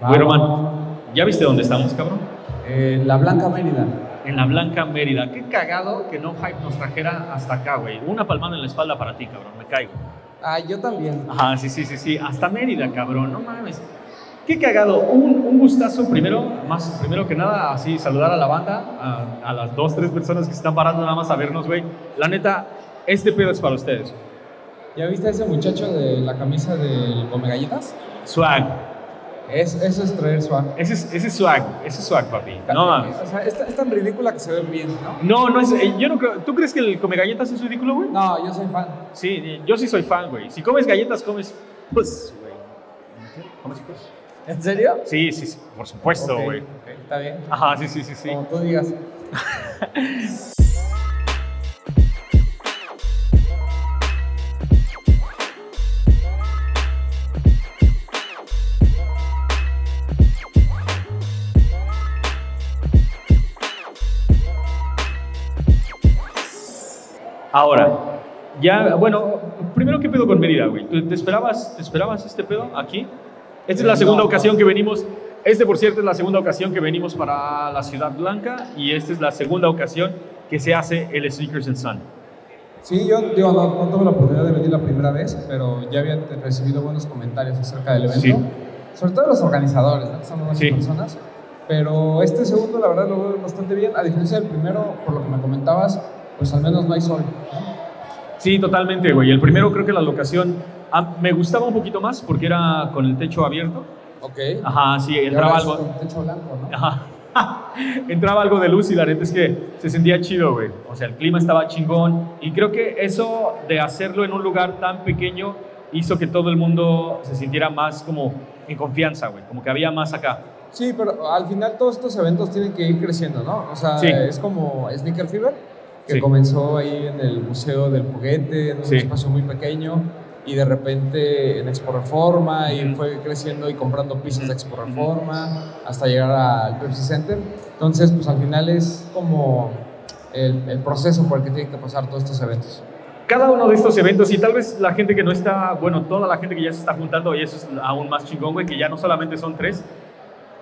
Güey, Román, ¿ya viste dónde estamos, cabrón? Eh, la Blanca Mérida. En la Blanca Mérida. Qué cagado que No Hype nos trajera hasta acá, güey. Una palmada en la espalda para ti, cabrón. Me caigo. Ah, yo también. Ajá, sí, sí, sí, sí. Hasta Mérida, cabrón. No mames. Qué cagado. Un, un gustazo primero, más primero que nada, así saludar a la banda, a, a las dos, tres personas que se están parando nada más a vernos, güey. La neta, este pedo es para ustedes. ¿Ya viste a ese muchacho de la camisa del Come Galletas? Swag. Es, eso es traer swag. Ese es, ese es swag, ese es swag, papi. No mames. O sea, es, es tan ridícula que se ve bien, ¿no? No, no es. eh, Yo no creo. ¿Tú crees que el come galletas es ridículo, güey? No, yo soy fan. Sí, yo sí soy fan, güey. Si comes galletas, comes. Pues, güey. ¿Comes pues? ¿En serio? Sí, sí, sí, por supuesto, güey. está bien. Ajá, sí, sí, sí, sí. Como tú digas. Ahora, ya, bueno, primero, ¿qué pedo con Mérida, güey? ¿Tú- ¿Te esperabas, ¿Te esperabas este pedo aquí? Esta es la Eh, segunda ocasión que venimos. Este, por cierto, es la segunda ocasión que venimos para la Ciudad Blanca y esta es la segunda ocasión que se hace el Sneakers and Sun. Sí, yo digo, no, no tuve la oportunidad de venir la primera vez, pero ya había recibido buenos comentarios acerca del evento. Sí. Sobre todo los organizadores, ¿no? son buenas Sí. personas. Pero este segundo, la verdad, lo veo bastante bien. A diferencia del primero, por lo que me comentabas, pues al menos no hay sol. Sí, totalmente, güey. El primero creo que la locación ah, me gustaba un poquito más porque era con el techo abierto. Ok. Ajá, sí, entraba algo. con techo blanco, ¿no? Ajá. Entraba algo de luz y la neta es que se sentía chido, güey. O sea, el clima estaba chingón. Y creo que eso de hacerlo en un lugar tan pequeño hizo que todo el mundo se sintiera más como en confianza, güey. Como que había más acá. Sí, pero al final todos estos eventos tienen que ir creciendo, ¿no? O sea, Sí. es como Sneaker Fever, que Sí. comenzó ahí en el Museo del Juguete, en un Sí. espacio muy pequeño, y de repente en Expo Reforma, y fue creciendo y comprando pisos de Expo. Reforma, hasta llegar al Pepsi Center. Entonces, pues al final es como el, el proceso por el que tienen que pasar todos estos eventos. Cada uno de estos eventos, y tal vez la gente que no está, bueno, toda la gente que ya se está juntando, y eso es aún más chingón, güey, que ya no solamente son tres,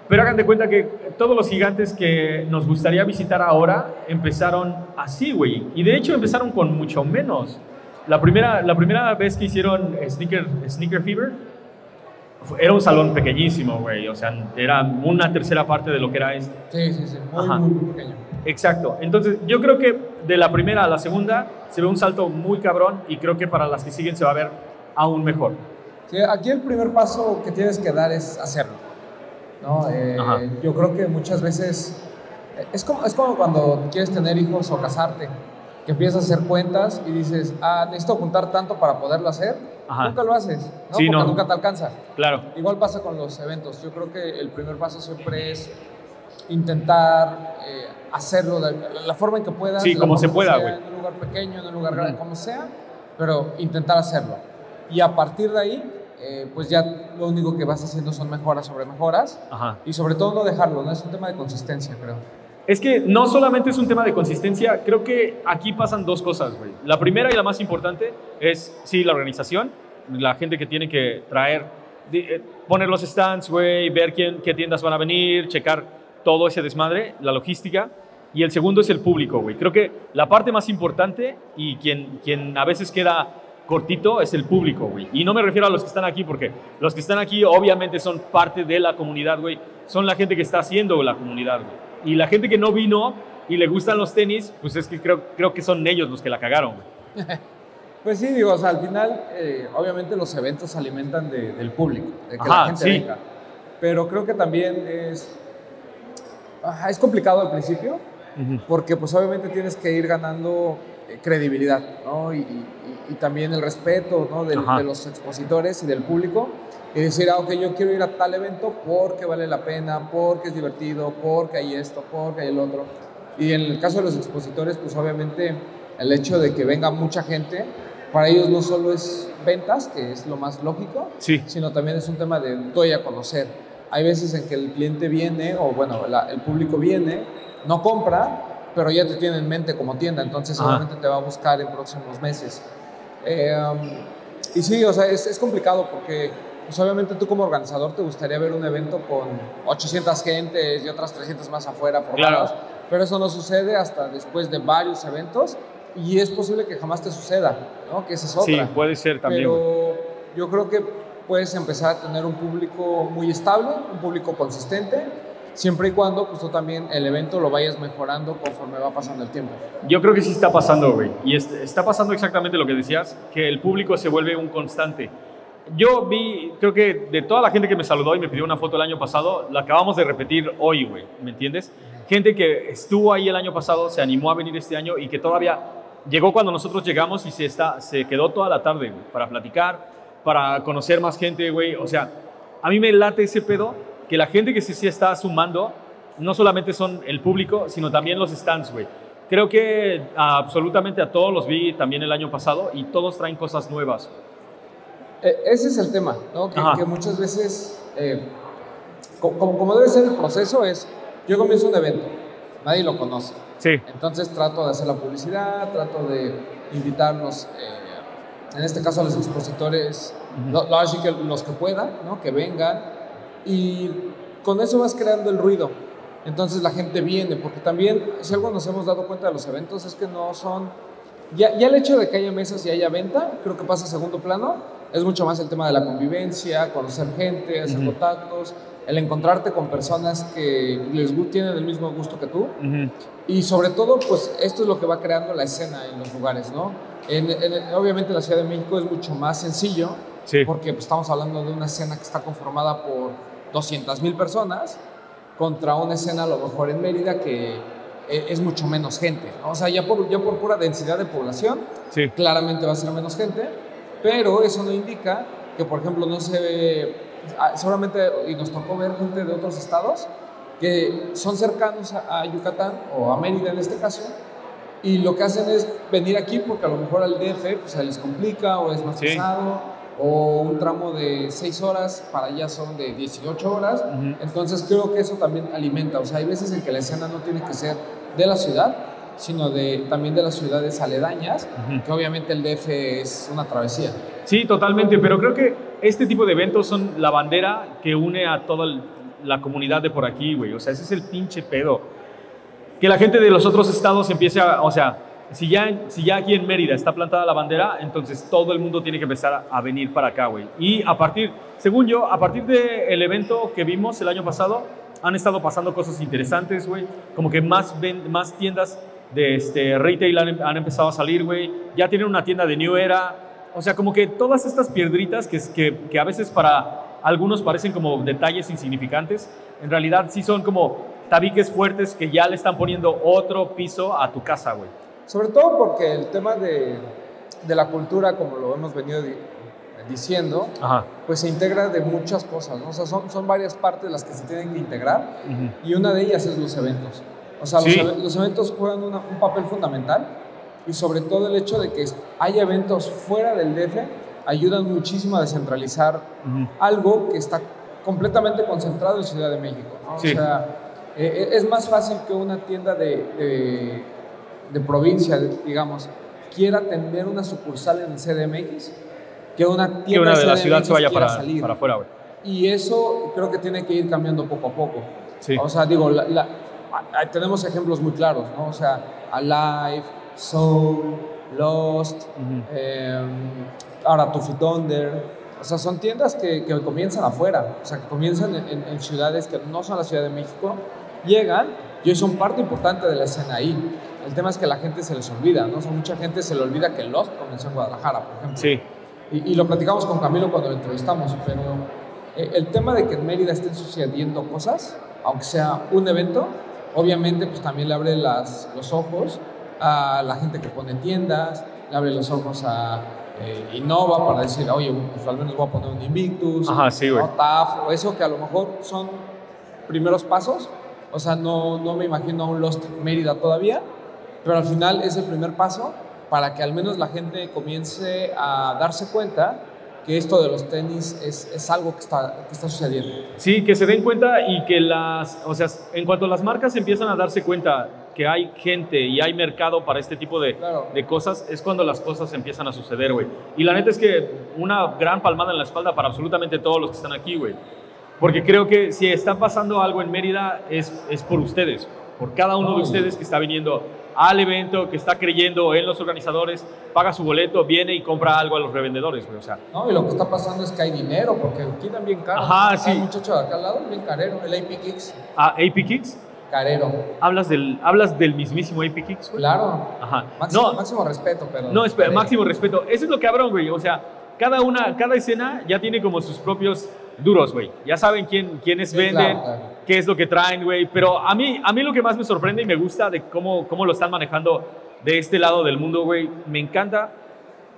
pero hagan de cuenta que todos los gigantes que nos gustaría visitar ahora empezaron así, güey. Y de hecho empezaron con mucho menos. La primera, la primera vez que hicieron Sneaker, Sneaker Fever era un salón pequeñísimo, güey. O sea, era una tercera parte de lo que era este. Sí, sí, sí, muy, Ajá. muy, muy pequeño. Exacto. Entonces, yo creo que de la primera a la segunda se ve un salto muy cabrón y creo que para las que siguen se va a ver aún mejor. Sí, aquí el primer paso que tienes que dar es hacerlo. ¿No? Eh, yo creo que muchas veces eh, es como, es como cuando quieres tener hijos o casarte, que empiezas a hacer cuentas y dices, ah, necesito juntar tanto para poderlo hacer. Ajá. Nunca lo haces, ¿no? Sí, porque no. nunca te alcanza. Claro. Igual pasa con los eventos. Yo creo que el primer paso siempre es intentar eh, hacerlo de la, forma en que puedas. Sí, como se pueda, güey. En un lugar pequeño, en un lugar grande, como sea, pero intentar hacerlo. Y a partir de ahí, eh, pues ya lo único que vas haciendo son mejoras sobre mejoras. Ajá. Y sobre todo no dejarlo, ¿no? Es un tema de consistencia, creo. Es que no solamente es un tema de consistencia, creo que aquí pasan dos cosas, güey. La primera y la más importante es, sí, la organización, la gente que tiene que traer, eh, poner los stands, güey, ver quién, qué tiendas van a venir, checar todo ese desmadre, la logística. Y el segundo es el público, güey. Creo que la parte más importante y quien, quien a veces queda cortito es el público, güey. Y no me refiero a los que están aquí, porque los que están aquí obviamente son parte de la comunidad, güey. Son la gente que está haciendo la comunidad, güey. Y la gente que no vino y le gustan los tenis, pues es que creo, creo que son ellos los que la cagaron, güey. Pues sí, digo, o sea, al final, eh, obviamente los eventos se alimentan de- del público, de que Ajá, la gente sí. venga. Pero creo que también es, ajá, es complicado al principio, porque pues obviamente tienes que ir ganando eh, credibilidad, ¿no? Y, y- y también el respeto, ¿no? Ajá. de los expositores y del público. Y decir, ah, ok, yo quiero ir a tal evento porque vale la pena, porque es divertido, porque hay esto, porque hay el otro. Y en el caso de los expositores, pues obviamente el hecho de que venga mucha gente, para ellos no solo es ventas, que es lo más lógico, Sí. sino también es un tema de doy a conocer. Hay veces en que el cliente viene, o bueno, la- el público viene, no compra, pero ya te tiene en mente como tienda, entonces obviamente te va a buscar en próximos meses. Eh, y sí, o sea, es, es complicado porque pues obviamente tú como organizador te gustaría ver un evento con 800 gentes y otras 300 más afuera formadas, Claro. pero eso no sucede hasta después de varios eventos y es posible que jamás te suceda, ¿no? Que esa es otra. Sí, puede ser también. Pero yo creo que puedes empezar a tener un público muy estable, un público consistente, siempre y cuando pues tú también el evento lo vayas mejorando conforme va pasando el tiempo. Yo creo que sí está pasando, güey. Y es- está pasando exactamente lo que decías, que el público se vuelve un constante. Yo vi, creo que de toda la gente que me saludó y me pidió una foto el año pasado, la acabamos de repetir hoy, güey. ¿Me entiendes? Gente que estuvo ahí el año pasado, se animó a venir este año y que todavía llegó cuando nosotros llegamos y se, está, se quedó toda la tarde, güey, para platicar, para conocer más gente, güey. O sea, a mí me late ese pedo que la gente que sí, sí está sumando no solamente son el público, sino también los stands, güey. Creo que absolutamente a todos los vi también el año pasado y todos traen cosas nuevas. Eh, ese es el tema, ¿no? Que, muchas veces, eh, co- como, como debe ser el proceso, es, yo comienzo un evento, nadie lo conoce. Sí, Entonces trato de hacer la publicidad, trato de invitarlos, eh, en este caso a los expositores, lo- lo- así que los que puedan, ¿no? que vengan, y con eso vas creando el ruido. Entonces la gente viene, porque también, si algo nos hemos dado cuenta de los eventos, es que no son... Ya, ya el hecho de que haya mesas y haya venta, creo que pasa a segundo plano, es mucho más el tema de la convivencia, conocer gente, hacer Ujú. contactos, el encontrarte con personas que les tienen el mismo gusto que tú. ujú, Y sobre todo, pues esto es lo que va creando la escena en los lugares, ¿no? En, en- obviamente la Ciudad de México es mucho más sencillo, sí, porque pues, estamos hablando de una escena que está conformada por 200 mil personas contra una escena a lo mejor en Mérida que eh, es mucho menos gente, ¿no? O sea, ya por, ya por pura densidad de población, sí, claramente va a ser menos gente, pero eso no indica que, por ejemplo, no se ve, ah, seguramente, y nos tocó ver gente de otros estados que son cercanos a, a Yucatán o a Mérida en este caso, y lo que hacen es venir aquí porque a lo mejor al DF pues, se les complica o es más Sí. pesado, o un tramo de 6 horas para allá son de 18 horas, Ujú. entonces creo que eso también alimenta, o sea, hay veces en que la escena no tiene que ser de la ciudad, sino de, también de las ciudades aledañas, Ujú. que obviamente el DF es una travesía. Sí, totalmente, pero creo que este tipo de eventos son la bandera que une a toda la comunidad de por aquí, güey. O sea, ese es el pinche pedo. Que la gente de los otros estados empiece a, o sea, si ya, si ya aquí en Mérida está plantada la bandera, entonces todo el mundo tiene que empezar a, venir para acá, güey. Y a partir, según yo, a partir del evento que vimos el año pasado, han estado pasando cosas interesantes, güey. Como que más, más tiendas de este, retail han, han empezado a salir, güey. Ya tienen una tienda de New Era. O sea, como que todas estas piedritas que, que, que a veces para algunos parecen como detalles insignificantes, en realidad sí son como tabiques fuertes que ya le están poniendo otro piso a tu casa, güey. Sobre todo porque el tema de, de la cultura, como lo hemos venido di- diciendo, Ajá. pues se integra de muchas cosas, ¿no? O sea, son, son varias partes las que se tienen que integrar y una de ellas es los eventos. O sea, los, Sí. eve- los eventos juegan una- un papel fundamental y sobre todo el hecho de que haya eventos fuera del DF ayudan muchísimo a descentralizar algo que está completamente concentrado en Ciudad de México. ¿no? Sí. O sea, eh, es más fácil que una tienda de, de, de provincia, digamos, quiera tener una sucursal en el CDMX que una tienda Que una de la CDMX ciudad se vaya para, salir. para afuera, güey. Y eso creo que tiene que ir cambiando poco a poco. Sí. O sea, digo, la- la- a- a- tenemos ejemplos muy claros, ¿no? O sea, Alive, Soul, Lost, Ujú. eh, ahora Tuffy Thunder. O sea, son tiendas que, que comienzan afuera, o sea, que comienzan en, en- en ciudades que no son la Ciudad de México, llegan y hoy son parte importante de la escena ahí. El tema es que la gente se les olvida, ¿no? O sea, mucha gente se le olvida que Lost comenzó en Guadalajara, por ejemplo. Sí. Y, y lo platicamos con Camilo cuando lo entrevistamos, pero eh, el tema de que en Mérida estén sucediendo cosas, aunque sea un evento, obviamente pues también le abre las, los ojos a la gente que pone tiendas, le abre los ojos a eh, Innova para decir, oye, pues al menos voy a poner un Invictus, Ajá, sí, o TAF, o eso que a lo mejor son primeros pasos, o sea, no, no me imagino a un Lost Mérida todavía, pero al final es el primer paso para que al menos la gente comience a darse cuenta que esto de los tenis es, es algo que está, que está sucediendo. Sí, que se den cuenta y que las, o sea, en cuanto las marcas empiezan a darse cuenta que hay gente y hay mercado para este tipo de, Claro. de cosas, es cuando las cosas empiezan a suceder, güey. Y la neta es que una gran palmada en la espalda para absolutamente todos los que están aquí, güey. Porque creo que si está pasando algo en Mérida es, es por ustedes, por cada uno de ustedes que está viniendo al evento, que está creyendo en los organizadores, paga su boleto, viene y compra algo a los revendedores, güey. O sea, ¿no? Y lo que está pasando es que hay dinero, porque alquilan bien caro. Ajá, Hay sí. un muchacho de acá al lado, bien carero, el AP Kicks, a AP Kicks, carero. hablas del, hablas del mismísimo AP Kicks, güey. Claro. Ajá. Máximo, No, máximo respeto, pero. No, espera, máximo respeto. Eso es lo cabrón, güey. O sea, cada una, cada escena ya tiene como sus propios duros, güey. Ya saben quién, quiénes Sí, venden, claro, claro. qué es lo que traen, güey. Pero a mí, a mí lo que más me sorprende y me gusta de cómo, cómo lo están manejando de este lado del mundo, güey, me encanta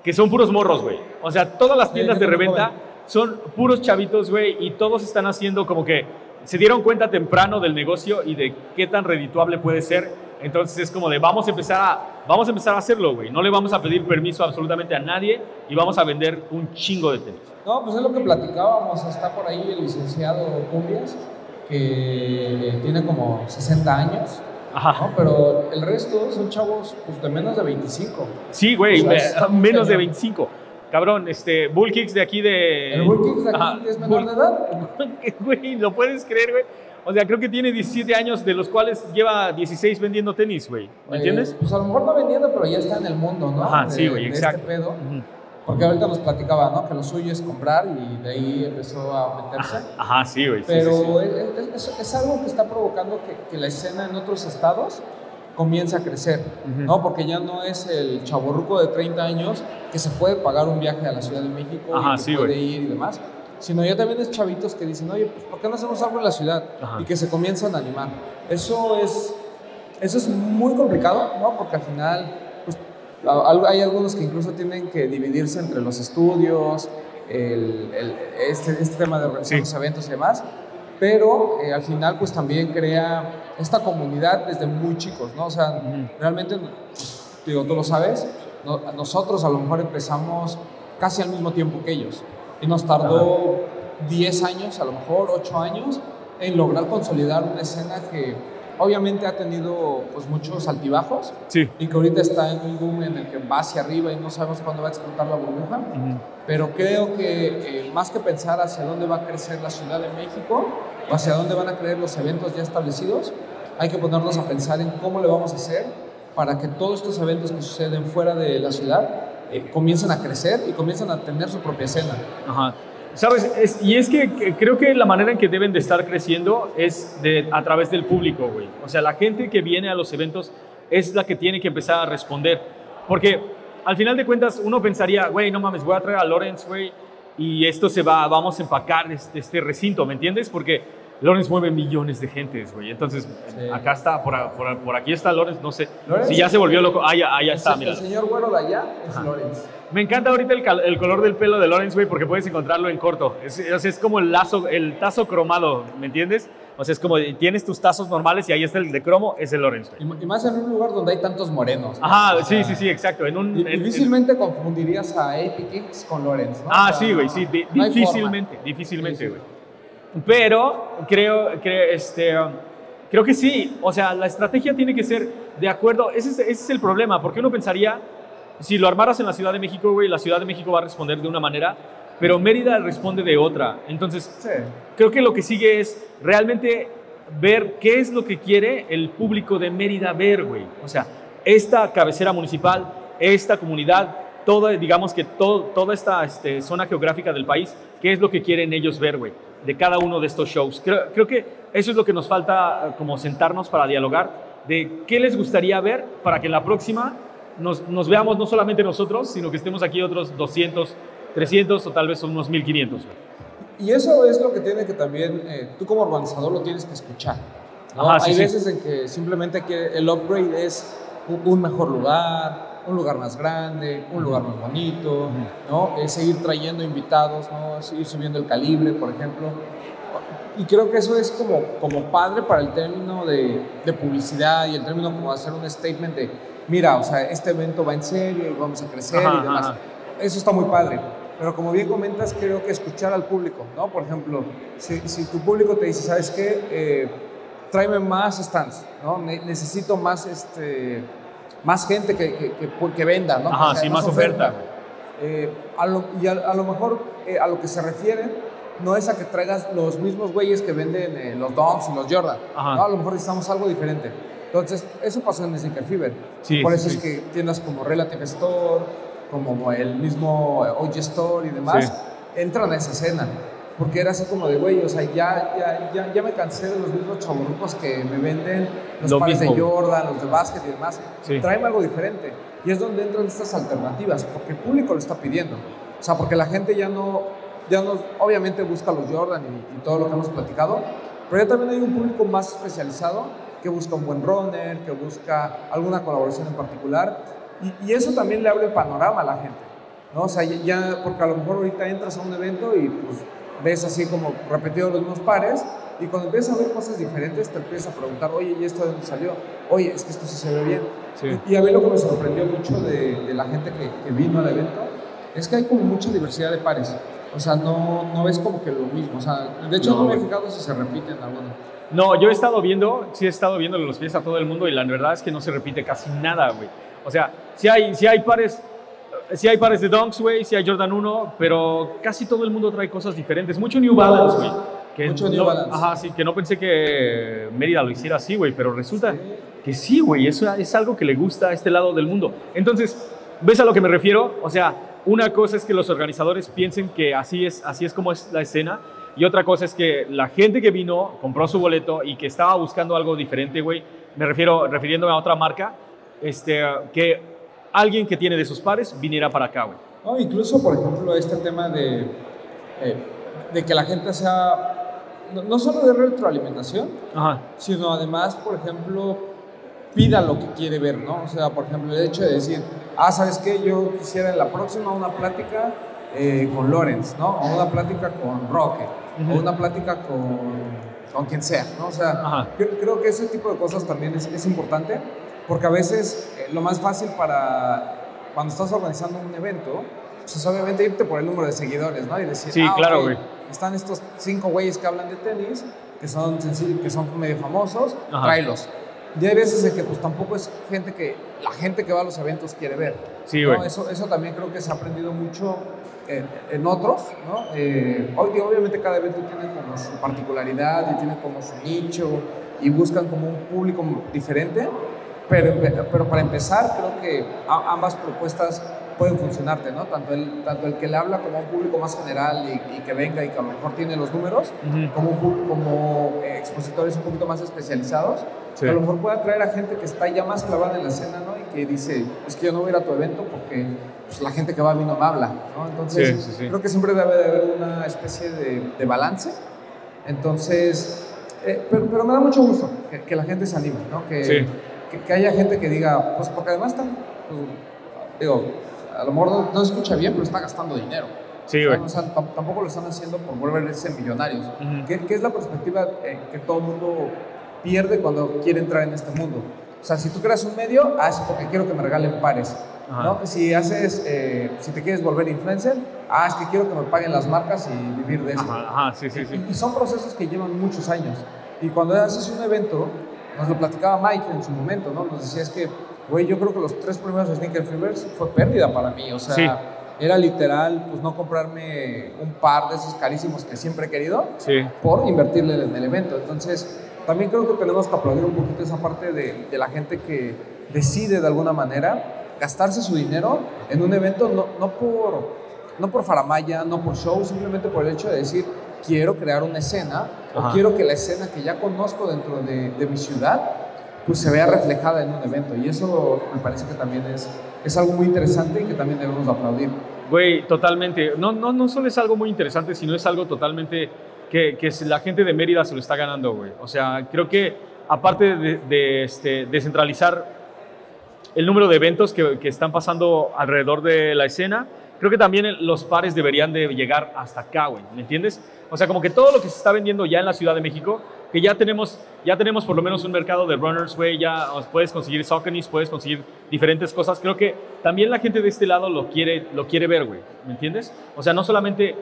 que son puros morros, güey. O sea, todas las Sí, tiendas de reventa son puros chavitos, güey, y todos están haciendo como que se dieron cuenta temprano del negocio y de qué tan redituable puede ser. Entonces es como de vamos a empezar a, vamos a, empezar a hacerlo, güey. No le vamos a pedir permiso absolutamente a nadie y vamos a vender un chingo de tenis. No, pues es lo que platicábamos. Está por ahí el licenciado Cumbias, que tiene como 60 años, Ajá. ¿no? Pero el resto son chavos pues, de menos de 25. Sí, güey, O sea, me- está muy menos de cañón. 25. Cabrón, este, Bull Kicks de aquí de... El Bull Kicks de aquí Ajá, es menor Bull- de edad. Güey, ¿lo puedes creer, güey? O sea, creo que tiene 17 años, de los cuales lleva 16 vendiendo tenis, güey. ¿Me Eh, entiendes? pues a lo mejor no vendiendo, pero ya está en el mundo, ¿no? Ajá, De- sí, güey, de exacto. Este pedo. Ujú. Porque ahorita nos platicaba, ¿no? Que lo suyo es comprar y de ahí empezó a meterse. Ajá, ajá, sí, güey. sí, Pero sí, sí. Es, es- es algo que está provocando que, que la escena en otros estados comience a crecer, Ujú. ¿no? Porque ya no es el chaborruco de 30 años que se puede pagar un viaje a la Ciudad de México Ajá, y que puede güey. ir y demás, sino ya también es chavitos que dicen, oye, pues, ¿por qué no hacemos algo en la ciudad? Ajá. Y que se comienzan a animar. Eso es, eso es muy complicado, ¿no? Porque al final, hay algunos que incluso tienen que dividirse entre los estudios, el, el- este, este tema de organizar Sí. los eventos y demás, pero eh, al final pues también crea esta comunidad desde muy chicos, ¿no? O sea, Ujú. realmente, pues, digo, tú lo sabes, no- nosotros a lo mejor empezamos casi al mismo tiempo que ellos y nos tardó 10 años, a lo mejor 8 años, en lograr consolidar una escena que obviamente ha tenido pues muchos altibajos Sí. y que ahorita está en un boom en el que va hacia arriba y no sabemos cuándo va a explotar la burbuja. Pero creo que eh, más que pensar hacia dónde va a crecer la Ciudad de México o hacia dónde van a crecer los eventos ya establecidos, hay que ponernos a pensar en cómo le vamos a hacer para que todos estos eventos que suceden fuera de la ciudad eh, comiencen a crecer y comiencen a tener su propia escena. Ajá. ¿Sabes? Es- y es que, creo que la manera en que deben de estar creciendo es a través del público, güey. O sea, la gente que viene a los eventos es la que tiene que empezar a responder. Porque al final de cuentas uno pensaría, güey, no mames, voy a traer a Lawrence, güey, y esto se va, vamos a empacar este, este recinto, ¿me entiendes? Porque Lawrence mueve millones de gentes, güey. Entonces, Sí. acá está, por, por, por aquí está Lawrence, no sé. Lawrence- Si ya se volvió loco, ah, ya, ah, ya está, mira. el señor güero de allá es Lorenz. Me encanta ahorita el, el color del pelo de Lawrence, güey, porque puedes encontrarlo en corto. Es, es, es como el lazo, el tazo cromado, ¿me entiendes? O sea, es como tienes tus tazos normales y ahí está el de cromo, es el Lawrence, güey. Y, más en un lugar donde hay tantos morenos. ¿no? Ajá, O sea, sí, sí, sí, exacto. En un, di- en- Difícilmente confundirías a AP Kicks con Lorenz. ¿no? ah, O sea, sí, güey, sí, no difícilmente, difícilmente, güey. Pero creo, creo, este, creo que sí, o sea, la estrategia tiene que ser de acuerdo, ese es, ese es el problema, porque uno pensaría, si lo armaras en la Ciudad de México, güey, la Ciudad de México va a responder de una manera, pero Mérida responde de otra. Entonces, Sí. creo que lo que sigue es realmente ver qué es lo que quiere el público de Mérida ver, güey. O sea, esta cabecera municipal, esta comunidad, toda, digamos que todo, toda esta este, zona geográfica del país, qué es lo que quieren ellos ver, güey, de cada uno de estos shows. Creo, creo que eso es lo que nos falta, eh, como sentarnos para dialogar, de qué les gustaría ver para que en la próxima nos, nos veamos no solamente nosotros, sino que estemos aquí otros 200, 300 o tal vez unos 1500, güey. Y eso es lo que tiene que también, eh, tú como urbanizador lo tienes que escuchar. ¿no? Ajá, sí, Hay sí. veces en que simplemente que el upgrade es un mejor lugar, un lugar más grande, un lugar más bonito, ¿no? Es seguir trayendo invitados, ¿no? Seguir subiendo el calibre, por ejemplo. Y creo que eso es como, como padre para el término de, de publicidad y el término como hacer un statement de, mira, o sea, este evento va en serio y vamos a crecer Ajá, y demás. ajá. Eso está muy padre. Pero como bien comentas, creo que escuchar al público, ¿no? Por ejemplo, si, si tu público te dice, ¿sabes qué? Eh, tráeme más stands, ¿no? necesito más, este, más gente que, que, que, venda, ¿no? Ajá, sí, más, oferta. Eh, a lo, y a, lo mejor eh, a lo que se refieren no es a que traigas los mismos güeyes que venden eh, los Dons y los Jordan. ¿no? A lo mejor necesitamos algo diferente. Entonces, eso pasó en Sneaker Fever. Sí, Por eso es que tiendas como Relative Store, como el mismo OG Store y demás, entran a esa escena. Porque era así como de, güey, o sea, ya, ya, ya, ya me cansé de los mismos chaburrucos que me venden los pares de Jordan, los de básquet y demás. Tráeme algo diferente. Y es donde entran estas alternativas, porque el público lo está pidiendo. O sea, porque la gente ya no, ya no obviamente busca los Jordan y, y todo lo que hemos platicado, pero ya también hay un público más especializado que busca un buen runner, que busca alguna colaboración en particular. Y, y, eso también le abre el panorama a la gente. ¿no? O sea, ya, porque a lo mejor ahorita entras a un evento y pues ves así como repetido los mismos pares y cuando empiezas a ver cosas diferentes te empiezas a preguntar, oye, ¿y esto de dónde salió? Oye, es que esto sí se ve bien. Y, a mí lo que me sorprendió mucho de, de la gente que, que, vino al evento es que hay como mucha diversidad de pares. O sea, no, no ves como que lo mismo. O sea, de hecho no, me he fijado si se repiten algunos. No, yo he estado viendo, sí he estado viendo los pies a todo el mundo y la verdad es que no se repite casi nada, güey. O sea, si hay, si hay pares, si hay pares de Dunks, güey, si hay Jordan 1, pero casi todo el mundo trae cosas diferentes. Mucho New Balance, güey. Que Mucho New Balance. Ajá, sí, que no pensé que Mérida lo hiciera así, güey, pero resulta que sí, güey, eso es algo que le gusta a este lado del mundo. Entonces, ¿ves a lo que me refiero? O sea, una cosa es que los organizadores piensen que así es, así es como es la escena, y otra cosa es que la gente que vino, compró su boleto y que estaba buscando algo diferente, güey, me refiero, refiriéndome a otra marca, este, que alguien que tiene de sus pares viniera para acá, güey. No, incluso, por ejemplo, este tema de, eh, de que la gente sea, no, solo de retroalimentación, sino además, por ejemplo, pida lo que quiere ver, ¿no? O sea, por ejemplo, el hecho de decir, ah, ¿sabes qué? Yo quisiera en la próxima una plática eh, con Lorenz, ¿no? O una plática con Roque o una plática con, con quien sea, ¿no? O sea, creo, que ese tipo de cosas también es, es importante, porque a veces eh, lo más fácil para cuando estás organizando un evento, pues es obviamente irte por el número de seguidores, ¿no? Y decir, sí, ah, claro, güey. están estos cinco güeyes que hablan de tenis, que son que son medio famosos, tráelos. Y hay veces en que pues tampoco es gente que la gente que va a los eventos quiere ver. Sí, güey. Eso, eso también creo que se ha aprendido mucho en, otros, ¿no? Eh, obviamente cada evento tiene como su particularidad y tiene como su nicho y buscan como un público diferente, pero, pero para empezar creo que ambas propuestas pueden funcionarte, ¿no? Tanto el, tanto el que le habla como un público más general y, que venga y que a lo mejor tiene los números, como, como eh, expositores un poquito más especializados, que a lo mejor puede atraer a gente que está ya más clavada en la escena, ¿no? Y que dice, es que yo no voy a ir a tu evento porque pues, la gente que va a mí no me habla, ¿no? Entonces, creo que siempre debe de haber una especie de, de balance. Entonces, eh, pero, pero, me da mucho gusto que, que la gente se anime, ¿no? Que, que, haya gente que diga, pues porque además están, pues, digo, a lo mejor no, se escucha bien, pero está gastando dinero. Sí, güey. O sea, tampoco lo están haciendo por volverse millonarios. ¿Qué, ¿Qué, es la perspectiva eh, que todo el mundo pierde cuando quiere entrar en este mundo? O sea, si tú creas un medio, haz porque quiero que me regalen pares. ¿no? Si haces, eh, si te quieres volver influencer, ah, es que quiero que me paguen las marcas y vivir de eso. Ajá, sí, sí, sí. Y, son procesos que llevan muchos años. Y cuando haces un evento, nos lo platicaba Mike en su momento, ¿no? Nos decía es que, güey, yo creo que los tres primeros Sneaker Fevers fue pérdida para mí. O sea, era literal, pues no comprarme un par de esos carísimos que siempre he querido por invertirle en el evento. Entonces, también creo que tenemos que aplaudir un poquito esa parte de, de la gente que decide de alguna manera gastarse su dinero en un evento no, no, por, no por faramaya, no por show, simplemente por el hecho de decir, quiero crear una escena o quiero que la escena que ya conozco dentro de, de, mi ciudad pues se vea reflejada en un evento. Y eso me parece que también es, es algo muy interesante y que también debemos aplaudir. Güey, totalmente. No, no, no solo es algo muy interesante, sino es algo totalmente que, que la gente de Mérida se lo está ganando, güey. O sea, creo que aparte de, de este, descentralizar el número de eventos que, que, están pasando alrededor de la escena, creo que también los pares deberían de llegar hasta acá, güey, ¿me entiendes? O sea, como que todo lo que se está vendiendo ya en la Ciudad de México que ya tenemos, ya tenemos por lo menos un mercado de runners, güey, ya puedes conseguir Sauconys, puedes conseguir diferentes cosas. Creo que también la gente de este lado lo quiere, lo quiere ver, güey, ¿me entiendes? O sea, no solamente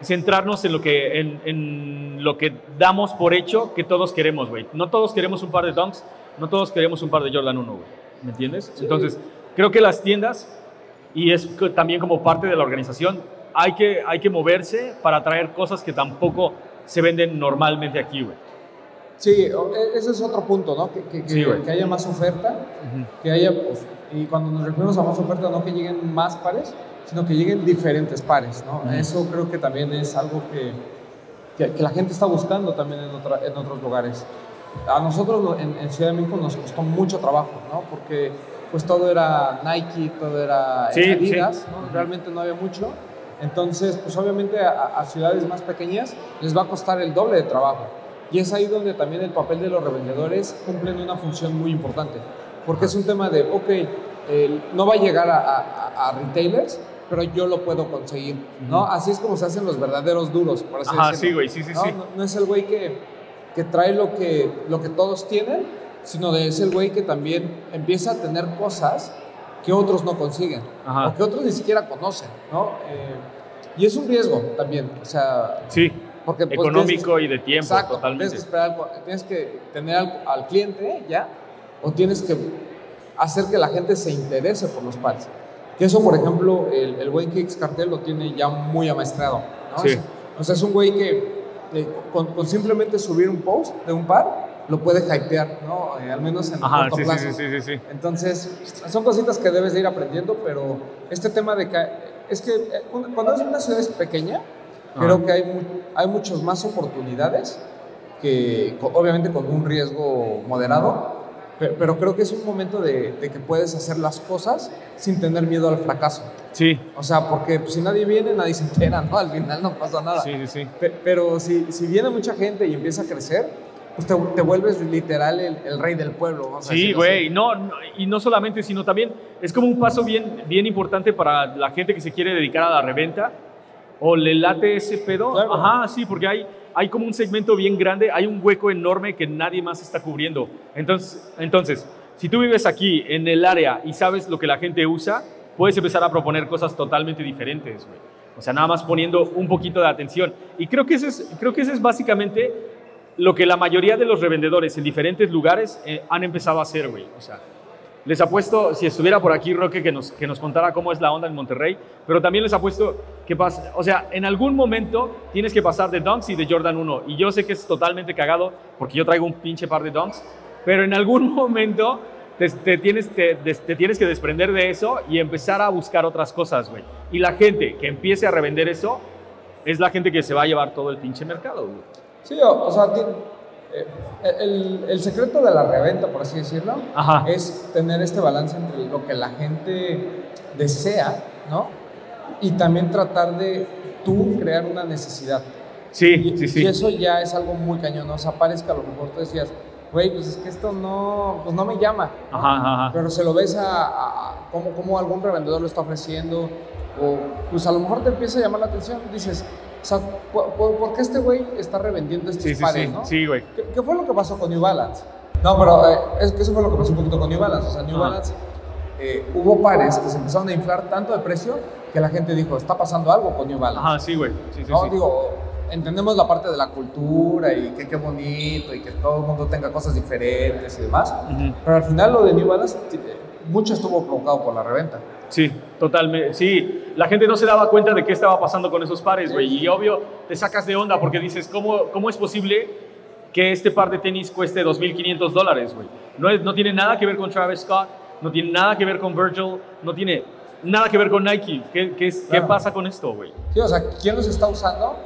centrarnos en lo que, en, en lo que damos por hecho que todos queremos, güey. No todos queremos un par de Dunks, no todos queremos un par de Jordan 1, güey, ¿me entiendes? Entonces, creo que las tiendas, y es también como parte de la organización, hay que, hay que moverse para traer cosas que tampoco se venden normalmente aquí, güey. Sí, e, ese es otro punto, ¿no? Que, que, haya más oferta, que haya, pues, y cuando nos referimos a más oferta, no que lleguen más pares, sino que lleguen diferentes pares, ¿no? Eso creo que también es algo que, que, la gente está buscando también en, otra, en otros lugares. A nosotros en, en, Ciudad de México nos costó mucho trabajo, ¿no? Porque pues todo era Nike, todo era Adidas, ¿no? Realmente no había mucho. Entonces, pues obviamente a, a ciudades más pequeñas les va a costar el doble de trabajo. Y es ahí donde también el papel de los revendedores cumplen una función muy importante, porque es un tema de, ok, no va a llegar a, retailers, pero yo lo puedo conseguir, ¿no? Así es como se hacen los verdaderos duros, por así Ajá, sí, güey, sí, sí, ¿no? sí. No, es el güey que, que trae lo que, lo que todos tienen, sino de es el güey que también empieza a tener cosas que otros no consiguen, o que otros ni siquiera conocen, ¿no? Eh, y es un riesgo también, o sea... Sí porque, pues, económico y de tiempo exacto, totalmente. Tienes que, esperar, tienes que tener al, cliente ya, o tienes que hacer que la gente se interese por los pares. Que eso, por ejemplo, el, el buen Kicks Cartel lo tiene ya muy amaestrado. ¿no? Sí. O sea, es un güey que con, simplemente subir un post de un par, lo puede hypear, ¿no? Eh, al menos en el corto sí, plazo. Sí, sí, sí, sí, Entonces, son cositas que debes de ir aprendiendo, pero este tema de que es que eh, cuando es una ciudad pequeña, Creo que hay, hay muchas más oportunidades que obviamente con un riesgo moderado, pero, creo que es un momento de, que puedes hacer las cosas sin tener miedo al fracaso. Sí. O sea, porque si nadie viene, nadie se entera, ¿no? Al final no pasa nada. Sí, sí, sí. pero si, si viene mucha gente y empieza a crecer, pues te, te vuelves literal el, el, rey del pueblo. sí, güey, no, no, y no solamente, sino también es como un paso bien, bien importante para la gente que se quiere dedicar a la reventa o le late ese pedo. Ajá, sí, porque hay, hay como un segmento bien grande, hay un hueco enorme que nadie más está cubriendo. Entonces, entonces, si tú vives aquí en el área y sabes lo que la gente usa, puedes empezar a proponer cosas totalmente diferentes, güey. O sea, nada más poniendo un poquito de atención. Y creo que ese es, creo que ese es básicamente lo que la mayoría de los revendedores en diferentes lugares eh, han empezado a hacer, güey. O sea, les apuesto, si estuviera por aquí Roque, que nos, que nos contara cómo es la onda en Monterrey, pero también les apuesto que pasa, o sea, en algún momento tienes que pasar de Dunks y de Jordan 1. Y yo sé que es totalmente cagado porque yo traigo un pinche par de Dunks, pero en algún momento te, tienes, te, te, tienes que desprender de eso y empezar a buscar otras cosas, güey. Y la gente que empiece a revender eso es la gente que se va a llevar todo el pinche mercado, güey. Sí, o, sea, eh, el, el, secreto de la reventa, por así decirlo, es tener este balance entre lo que la gente desea, ¿no? Y también tratar de tú crear una necesidad. Sí, sí, sí. Y eso ya es algo muy cañón, ¿no? O sea, parece que a lo mejor tú decías, güey, pues es que esto no, pues no me llama. Ajá, ajá. Pero se lo ves a, a, como, como algún revendedor lo está ofreciendo, o pues a lo mejor te empieza a llamar la atención, dices, o sea, ¿por, qué este güey está revendiendo estos sí, pares, sí, no? Sí, güey. ¿Qué, fue lo que pasó con New Balance? No, pero eh, es que eso fue lo que pasó un poquito con New Balance. O sea, New Balance, eh, hubo pares que se empezaron a inflar tanto de precio que la gente dijo, está pasando algo con New Balance. Ajá, sí, güey. Sí, sí, no, digo, entendemos la parte de la cultura y que qué bonito y que todo el mundo tenga cosas diferentes y demás, pero al final lo de New Balance, eh, mucho estuvo provocado por la reventa. Sí, totalmente. Sí, la gente no se daba cuenta de qué estaba pasando con esos pares, güey. Y obvio, te sacas de onda porque dices, ¿cómo, cómo es posible que este par de tenis cueste 2.500 dólares, güey? No, no tiene nada que ver con Travis Scott, no tiene nada que ver con Virgil, no tiene nada que ver con Nike. ¿Qué, qué, ¿qué pasa con esto, güey? Sí, o sea, ¿quién los está usando?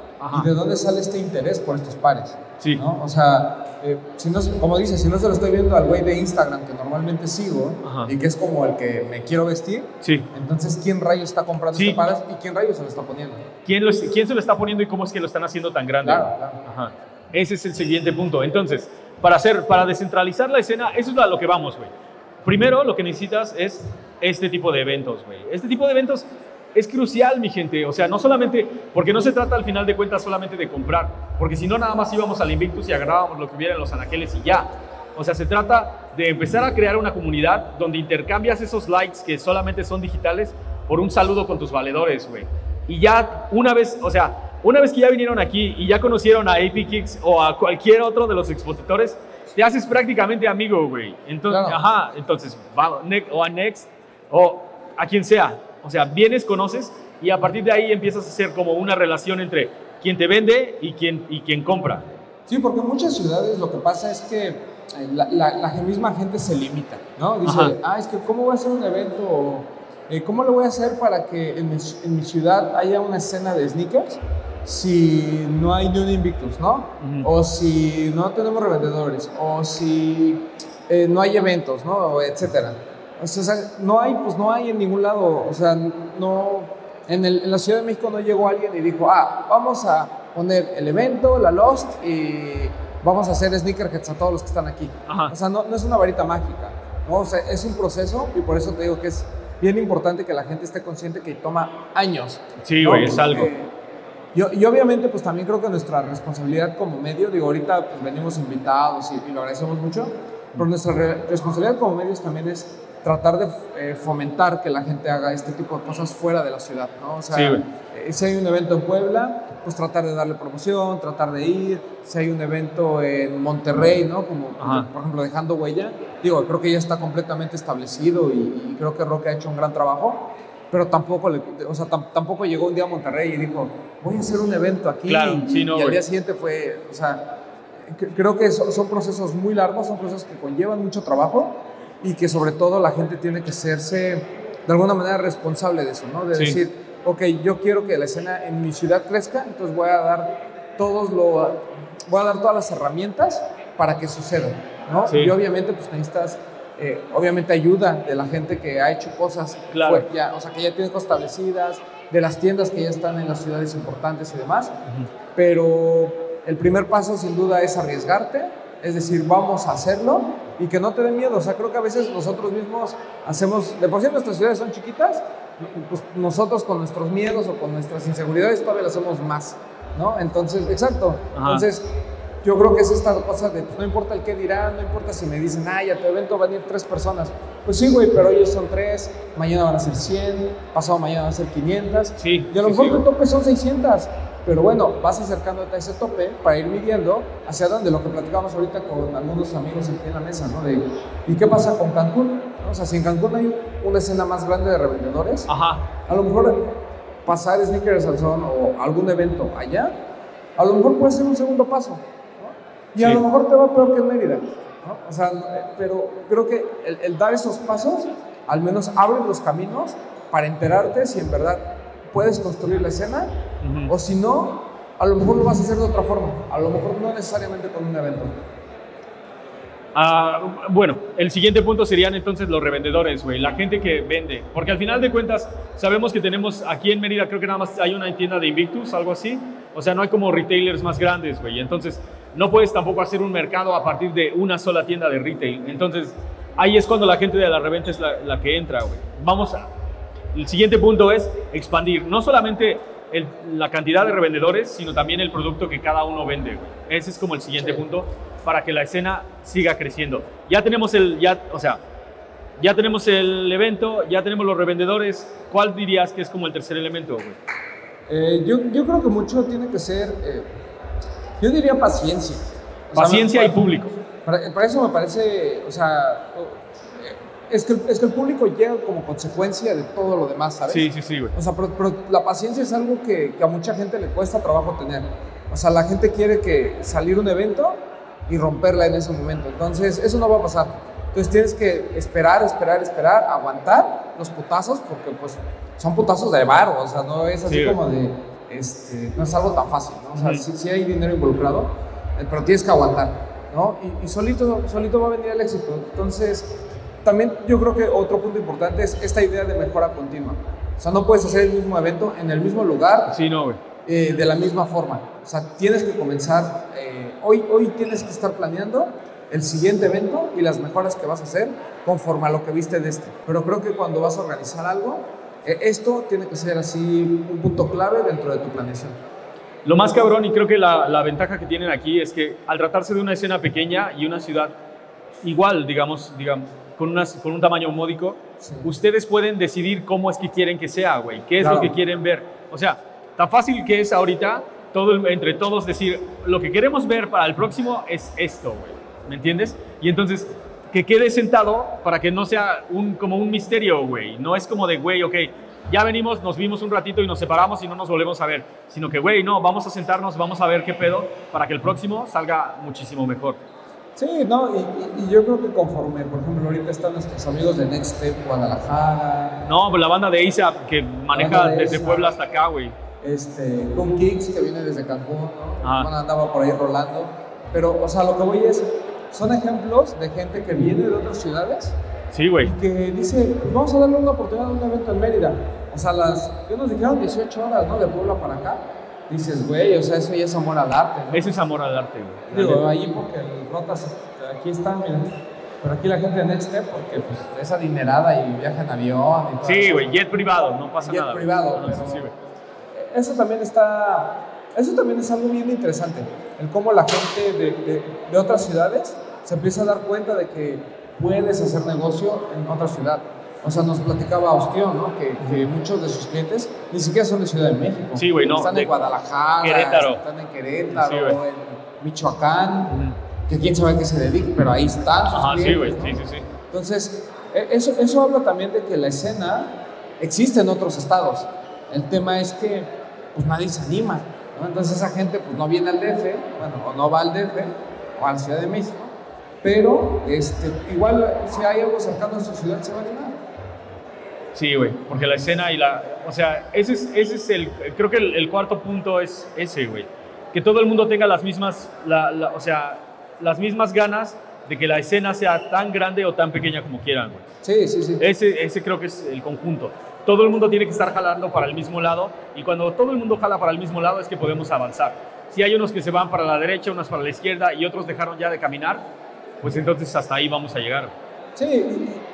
¿Y de dónde sale este interés por estos pares? Sí. ¿no? O sea, eh, si no, como dices, si no se lo estoy viendo al güey de Instagram que normalmente sigo y que es como el que me quiero vestir, sí. entonces ¿quién rayo está comprando este pares y quién rayo se lo está poniendo? ¿Quién, ¿Quién se lo está poniendo y cómo es que lo están haciendo tan grande? Claro, claro. Ajá. Ese es el siguiente punto. Entonces, para, hacer, para descentralizar la escena, eso es a lo que vamos, güey. Primero, lo que necesitas es este tipo de eventos, güey. Este tipo de eventos es crucial, mi gente. O sea, no solamente, porque no se trata al final de cuentas solamente de comprar, porque si no, nada más íbamos al Invictus y agarrábamos lo que hubiera en los anaqueles y ya. O sea, se trata de empezar a crear una comunidad donde intercambias esos likes que solamente son digitales por un saludo con tus valedores, güey. Y ya una vez, o sea, una vez que ya vinieron aquí y ya conocieron a AP Kicks o a cualquier otro de los expositores, te haces prácticamente amigo, güey. Entonces, ajá, entonces, o a Next o a quien sea. O sea, vienes, conoces y a partir de ahí empiezas a hacer como una relación entre quien te vende y quien, y quien compra. Sí, porque en muchas ciudades lo que pasa es que eh, la, la, misma gente se limita, ¿no? Dice, ah, es que ¿cómo voy a hacer un evento? Eh, ¿Cómo lo voy a hacer para que en mi, en mi, ciudad haya una escena de sneakers si no hay ni un Invictus, ¿no? O si no tenemos revendedores, o si eh, no hay eventos, ¿no? Etcétera. O sea, no hay, pues no hay en ningún lado, o sea, no, en, el, en la Ciudad de México no llegó alguien y dijo, ah, vamos a poner el evento, la Lost y vamos a hacer sneakerheads a todos los que están aquí. O sea, no, no, es una varita mágica, ¿no? O sea, es un proceso y por eso te digo que es bien importante que la gente esté consciente que toma años. Sí, güey, es algo. Y, y, obviamente, pues también creo que nuestra responsabilidad como medio, digo, ahorita pues venimos invitados y, y lo agradecemos mucho, pero nuestra responsabilidad como medios también es tratar de eh, fomentar que la gente haga este tipo de cosas fuera de la ciudad, ¿no? O sea, eh, si hay un evento en Puebla, pues tratar de darle promoción, tratar de ir. Si hay un evento en Monterrey, ¿no? Como por ejemplo dejando huella, digo, creo que ya está completamente establecido y, creo que Roque ha hecho un gran trabajo, pero tampoco, le, o sea, tampoco llegó un día a Monterrey y dijo, voy a hacer un evento aquí y, y al día siguiente fue, o sea, creo que son, son procesos muy largos, son procesos que conllevan mucho trabajo y que sobre todo la gente tiene que serse de alguna manera responsable de eso, ¿no? De decir, ok, yo quiero que la escena en mi ciudad crezca, entonces voy a dar todos lo, voy a dar todas las herramientas para que suceda, ¿no? Y obviamente pues necesitas eh, obviamente ayuda de la gente que ha hecho cosas, claro. ya, o sea, que ya tiene cosas establecidas, de las tiendas que ya están en las ciudades importantes y demás, pero el primer paso sin duda es arriesgarte, es decir, vamos a hacerlo y que no te dé miedo. O sea, creo que a veces nosotros mismos hacemos, de por sí nuestras ciudades son chiquitas, pues nosotros con nuestros miedos o con nuestras inseguridades todavía lo hacemos más, ¿no? Entonces, exacto. Entonces, yo creo que es esta cosa de, pues, no importa el qué dirán, no importa si me dicen, ay, a tu evento van a ir tres personas. Pues sí, güey, pero ellos son tres, mañana van a ser 100, pasado mañana van a ser 500. Sí. Y a lo mejor tu tope son 600. Pero bueno, vas acercándote a ese tope para ir midiendo hacia dónde, lo que platicamos ahorita con algunos amigos aquí en la mesa, ¿no? De, ¿y qué pasa con Cancún? O sea, si en Cancún hay una escena más grande de revendedores, Ajá. a lo mejor pasar Sneakers al Son o algún evento allá, a lo mejor puede ser un segundo paso, ¿no? Y a lo mejor te va peor que en Mérida, ¿no? O sea, pero creo que el, el dar esos pasos al menos abre los caminos para enterarte si en verdad puedes construir la escena, o si no, a lo mejor lo vas a hacer de otra forma, a lo mejor no necesariamente con un evento. Ah, bueno, el siguiente punto serían entonces los revendedores, güey, la gente que vende. Porque al final de cuentas, sabemos que tenemos aquí en Mérida, creo que nada más hay una tienda de Invictus, algo así. O sea, no hay como retailers más grandes, güey. Entonces, no puedes tampoco hacer un mercado a partir de una sola tienda de retail. Entonces, ahí es cuando la gente de la reventa es la, la que entra, güey. Vamos a, el siguiente punto es expandir no solamente la cantidad de revendedores, sino también el producto que cada uno vende. Ese es como el siguiente punto para que la escena siga creciendo. Ya tenemos el, ya, o sea, ya tenemos el evento, ya tenemos los revendedores. ¿Cuál dirías que es como el tercer elemento? Eh, yo, yo, creo que mucho tiene que ser, eh, yo diría paciencia. paciencia y público. Para, para, eso me parece, o sea, es que, es que el público llega como consecuencia de todo lo demás, ¿sabes? Sí, sí, sí, güey. O sea, pero, la paciencia es algo que, que, a mucha gente le cuesta trabajo tener. O sea, la gente quiere que salir un evento y romperla en ese momento. Entonces, eso no va a pasar. Entonces, tienes que esperar, esperar, esperar, aguantar los putazos, porque pues son putazos de bar, o sea, no es así como de, este, no es algo tan fácil, ¿no? O sea, sí, sí, hay dinero involucrado, eh, pero tienes que aguantar, ¿no? Y, y solito, solito va a venir el éxito. Entonces, también yo creo que otro punto importante es esta idea de mejora continua. O sea, no puedes hacer el mismo evento en el mismo lugar. Sí, no, eh, de la misma forma. O sea, tienes que comenzar, eh, hoy, hoy tienes que estar planeando el siguiente evento y las mejoras que vas a hacer conforme a lo que viste de este. Pero creo que cuando vas a organizar algo, E- Esto tiene que ser así un punto clave dentro de tu planeación. Lo más cabrón, y creo que la, la ventaja que tienen aquí es que al tratarse de una escena pequeña y una ciudad igual, digamos, digamos con, unas, con un tamaño módico, Sí. ustedes pueden decidir cómo es que quieren que sea, güey. ¿Qué es Claro. lo que quieren ver? O sea, tan fácil que es ahorita, todo el- entre todos decir, lo que queremos ver para el próximo es esto, güey. ¿Me entiendes? Y entonces, que quede sentado para que no sea un, como un misterio, güey. No es como de, güey, ok, ya venimos, nos vimos un ratito y nos separamos y no nos volvemos a ver. Sino que, güey, no, vamos a sentarnos, vamos a ver qué pedo para que el próximo salga muchísimo mejor. Sí, no, y, yo creo que conforme, por ejemplo, ahorita están nuestros amigos de Next Step Guadalajara, No, pues la banda de ISAP que maneja de desde ASAP. Puebla hasta acá, güey. este, con Kicks, que viene desde Cancún, ¿no? Bueno, andaba por ahí rolando. Pero, o sea, lo que voy es, son ejemplos de gente que viene de otras ciudades Sí, güey. y que dice, pues vamos a darle una oportunidad a un evento en Mérida. O sea, las, ¿qué nos dijeron? 18 horas, ¿no? De Puebla para acá. Dices, güey, o sea, eso ya es amor al arte, ¿no? Ese es amor al arte, güey. Digo, ahí porque el Rotas, aquí están, miren. Pero aquí la gente de Next Step, porque pues, es adinerada y viaja en avión y todo Sí, eso. güey, jet privado, no pasa Jet nada. güey. privado, Ah, pero- sí. Eso también está, eso también es algo bien interesante, el cómo la gente de, de- de otras ciudades se empieza a dar cuenta de que puedes hacer negocio en otra ciudad. O sea, nos platicaba Ostión, ¿no? Que, que muchos de sus clientes ni siquiera son de Ciudad de México. Sí, güey, no, Están en Guadalajara, Querétaro. están en Querétaro, Sí, güey. en Michoacán, que quién sabe a qué se dedique, pero ahí están sus Ajá, sí, clientes, güey, ¿no? sí, sí, sí. Entonces, e- eso, eso habla también de que la escena existe en otros estados. El tema es que pues nadie se anima. ¿no? Entonces esa gente pues no viene al DF, bueno, o no va al DF o a la Ciudad de México, pero este, igual si hay algo cercano a su ciudad se va a animar. Sí, güey, porque la escena y la... O sea, ese es, ese es el... Creo que el, el cuarto punto es ese, güey. Que todo el mundo tenga las mismas... la- la- o sea, las mismas ganas de que la escena sea tan grande o tan pequeña como quieran, güey. Sí, sí, sí. Ese, ese creo que es el conjunto. Todo el mundo tiene que estar jalando para el mismo lado y cuando todo el mundo jala para el mismo lado es que podemos avanzar. Si hay unos que se van para la derecha, unos para la izquierda y otros dejaron ya de caminar, pues entonces hasta ahí vamos a llegar. Sí,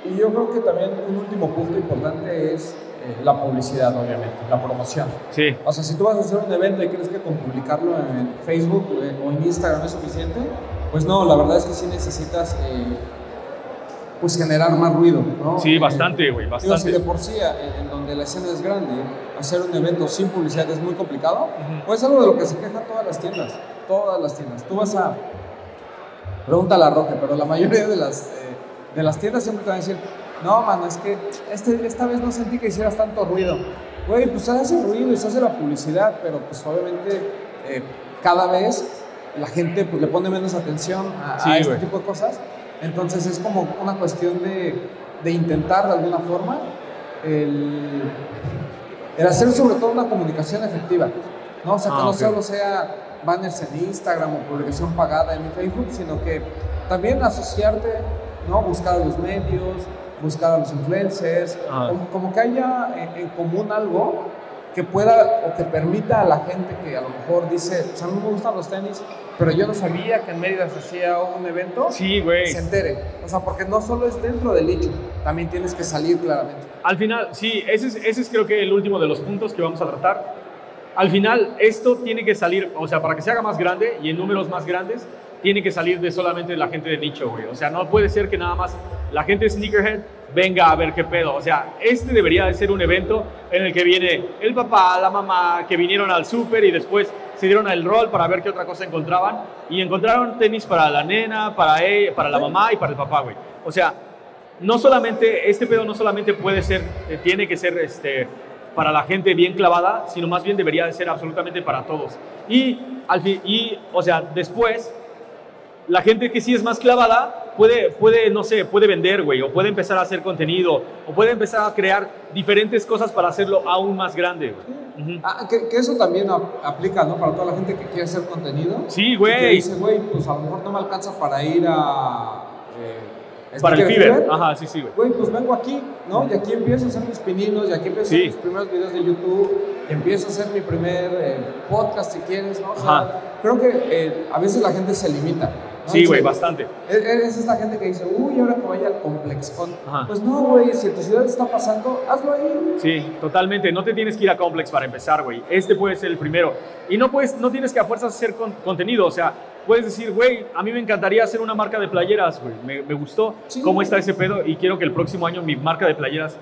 y, yo creo que también un último punto importante es eh, la publicidad, obviamente, la promoción. Sí, O sea, si tú vas a hacer un evento y crees que con publicarlo en Facebook eh, o en Instagram es suficiente, pues no, la verdad es que sí necesitas eh, pues generar más ruido, ¿no? sí, bastante, güey, digo, si bastante. de por sí en donde la escena es grande, hacer un evento sin publicidad es muy complicado, pues es algo de lo que se quejan todas las tiendas, todas las tiendas. Tú vas a, pregúntale a Roque, pero la mayoría de las, de las tiendas siempre te van a decir, no, mano, es que este, esta vez no sentí que hicieras tanto ruido. Güey, pues se hace ruido y se hace la publicidad, pero pues obviamente eh, cada vez la gente pues, le pone menos atención a, a Sí, este güey. tipo de cosas. Entonces es como una cuestión de, de intentar de alguna forma el, el hacer sobre todo una comunicación efectiva. ¿no? O sea, que Ah, no ok. solo sea banners en Instagram o publicación pagada en Facebook, sino que también asociarte, ¿no? buscar a los medios, buscar a los influencers, Ah. como, como que haya en, en común algo que pueda o que permita a la gente que a lo mejor dice, pues a mí me gustan los tenis, pero yo no sabía que en Mérida se hacía un evento, Sí, güey. se entere. O sea, porque no solo es dentro del nicho, también tienes que salir claramente. Al final, sí, ese es, ese es creo que el último de los puntos que vamos a tratar. Al final, esto tiene que salir, o sea, para que se haga más grande y en números más grandes, tiene que salir de solamente la gente de nicho, güey. O sea, no puede ser que nada más la gente de Sneakerhead venga a ver qué pedo. O sea, este debería de ser un evento en el que viene el papá, la mamá, que vinieron al súper y después se dieron el rol para ver qué otra cosa encontraban y encontraron tenis para la nena, para ella, para la mamá y para el papá, güey. O sea, no solamente, este pedo no solamente puede ser, eh, tiene que ser este, para la gente bien clavada, sino más bien debería de ser absolutamente para todos. Y, al fin, y o sea, después, la gente que sí es más clavada puede, puede no sé, puede vender, güey, o puede empezar a hacer contenido, o puede empezar a crear diferentes cosas para hacerlo aún más grande, güey. Ah, que, que eso también ap- aplica, ¿no? Para toda la gente que quiere hacer contenido. Sí, Y que güey. dice, güey, pues a lo mejor no me alcanza para ir a... eh, Para el Fiverr. Ajá, sí, sí, güey. Güey, pues vengo aquí, ¿no? Y aquí empiezo a hacer mis pininos, y aquí empiezo a hacer mis primeros videos de YouTube, y empiezo a hacer mi primer eh, podcast si quieres, ¿no? O sea, Ajá. creo que eh, a veces la gente se limita. Sí, güey, bastante. Es, es, esta gente que dice, uy, ahora que vaya al ComplexCon. Pues no, güey, si en tu ciudad está pasando, hazlo ahí. Sí, totalmente. No te tienes que ir a Complex para empezar, güey. Este puede ser el primero. Y no, puedes, no tienes que a fuerzas hacer contenido. O sea, puedes decir, güey, a mí me encantaría hacer una marca de playeras, güey. Me, me, gustó cómo está ese pedo y quiero que el próximo año mi marca de playeras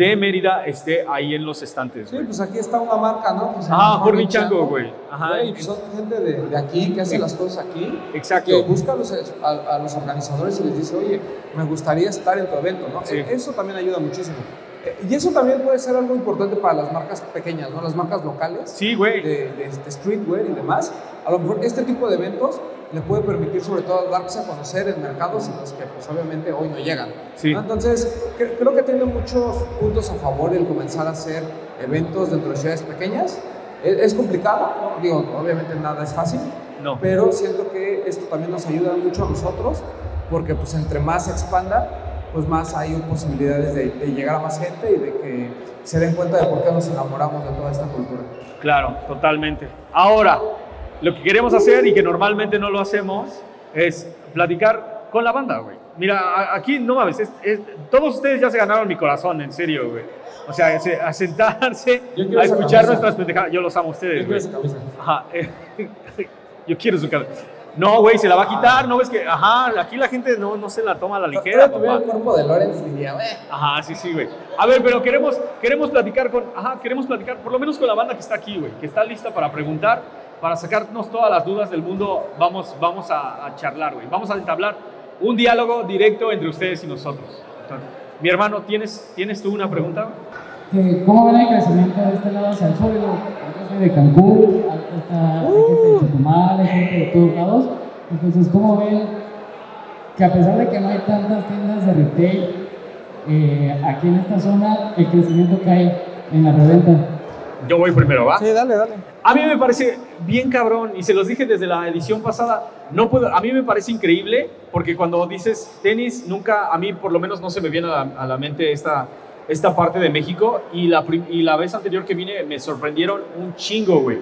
de Mérida esté ahí en los estantes. Sí, pues aquí está una marca, ¿no? Pues ah, por Chango, güey. Ajá. Pues son gente de, de, aquí que hace las cosas aquí. Exacto. Que busca a los, a, los, organizadores y les dice, oye, me gustaría estar en tu evento, ¿no? Sí. Eso también ayuda muchísimo. Eh, y eso también puede ser algo importante para las marcas pequeñas, ¿no? Las marcas locales. Sí, güey. De, de, de streetwear y demás. A lo mejor este tipo de eventos le puede permitir sobre todo darse a conocer en mercados en los que pues obviamente hoy no llegan. Sí. Entonces, creo que tiene muchos puntos a favor el comenzar a hacer eventos dentro de ciudades pequeñas. Es, complicado, digo, obviamente nada es fácil, no. pero siento que esto también nos ayuda mucho a nosotros porque pues entre más se expanda, pues más hay posibilidades de, de llegar a más gente y de que se den cuenta de por qué nos enamoramos de toda esta cultura. Claro, totalmente. Ahora, lo que queremos hacer y que normalmente no lo hacemos es platicar con la banda, güey. Mira, aquí no mames, todos ustedes ya se ganaron mi corazón, en serio, güey. O sea, a sentarse, a escuchar nuestras pendejadas. Yo los amo a ustedes, güey. Ajá. yo quiero su cabeza. No, güey, se la va a quitar, ¿no ves que? Ajá, aquí la gente no, no se la toma a la ligera. Tuviera el cuerpo de Lorenz, diría, güey. Ajá, sí, sí, güey. A ver, pero queremos, queremos platicar con, ajá, queremos platicar, por lo menos con la banda que está aquí, güey, que está lista para preguntar para sacarnos todas las dudas del mundo, vamos, vamos a, charlar, güey. Vamos a entablar un diálogo directo entre ustedes y nosotros. mi hermano, ¿tienes, ¿tienes tú una pregunta? Eh, ¿Cómo ven el crecimiento de este lado hacia el sur? De Cancún, está uh. gente de Chetumal, gente de todos lados. Entonces, ¿cómo ven que a pesar de que no hay tantas tiendas de retail eh, aquí en esta zona, el crecimiento que hay en la reventa? Yo voy primero, ¿va? Sí, dale, dale. A mí me parece bien cabrón, y se los dije desde la edición pasada, no puedo, a mí me parece increíble, porque cuando dices tenis, nunca, a mí por lo menos no se me viene a la, mente esta, esta parte de México, y la, y la vez anterior que vine me sorprendieron un chingo, güey.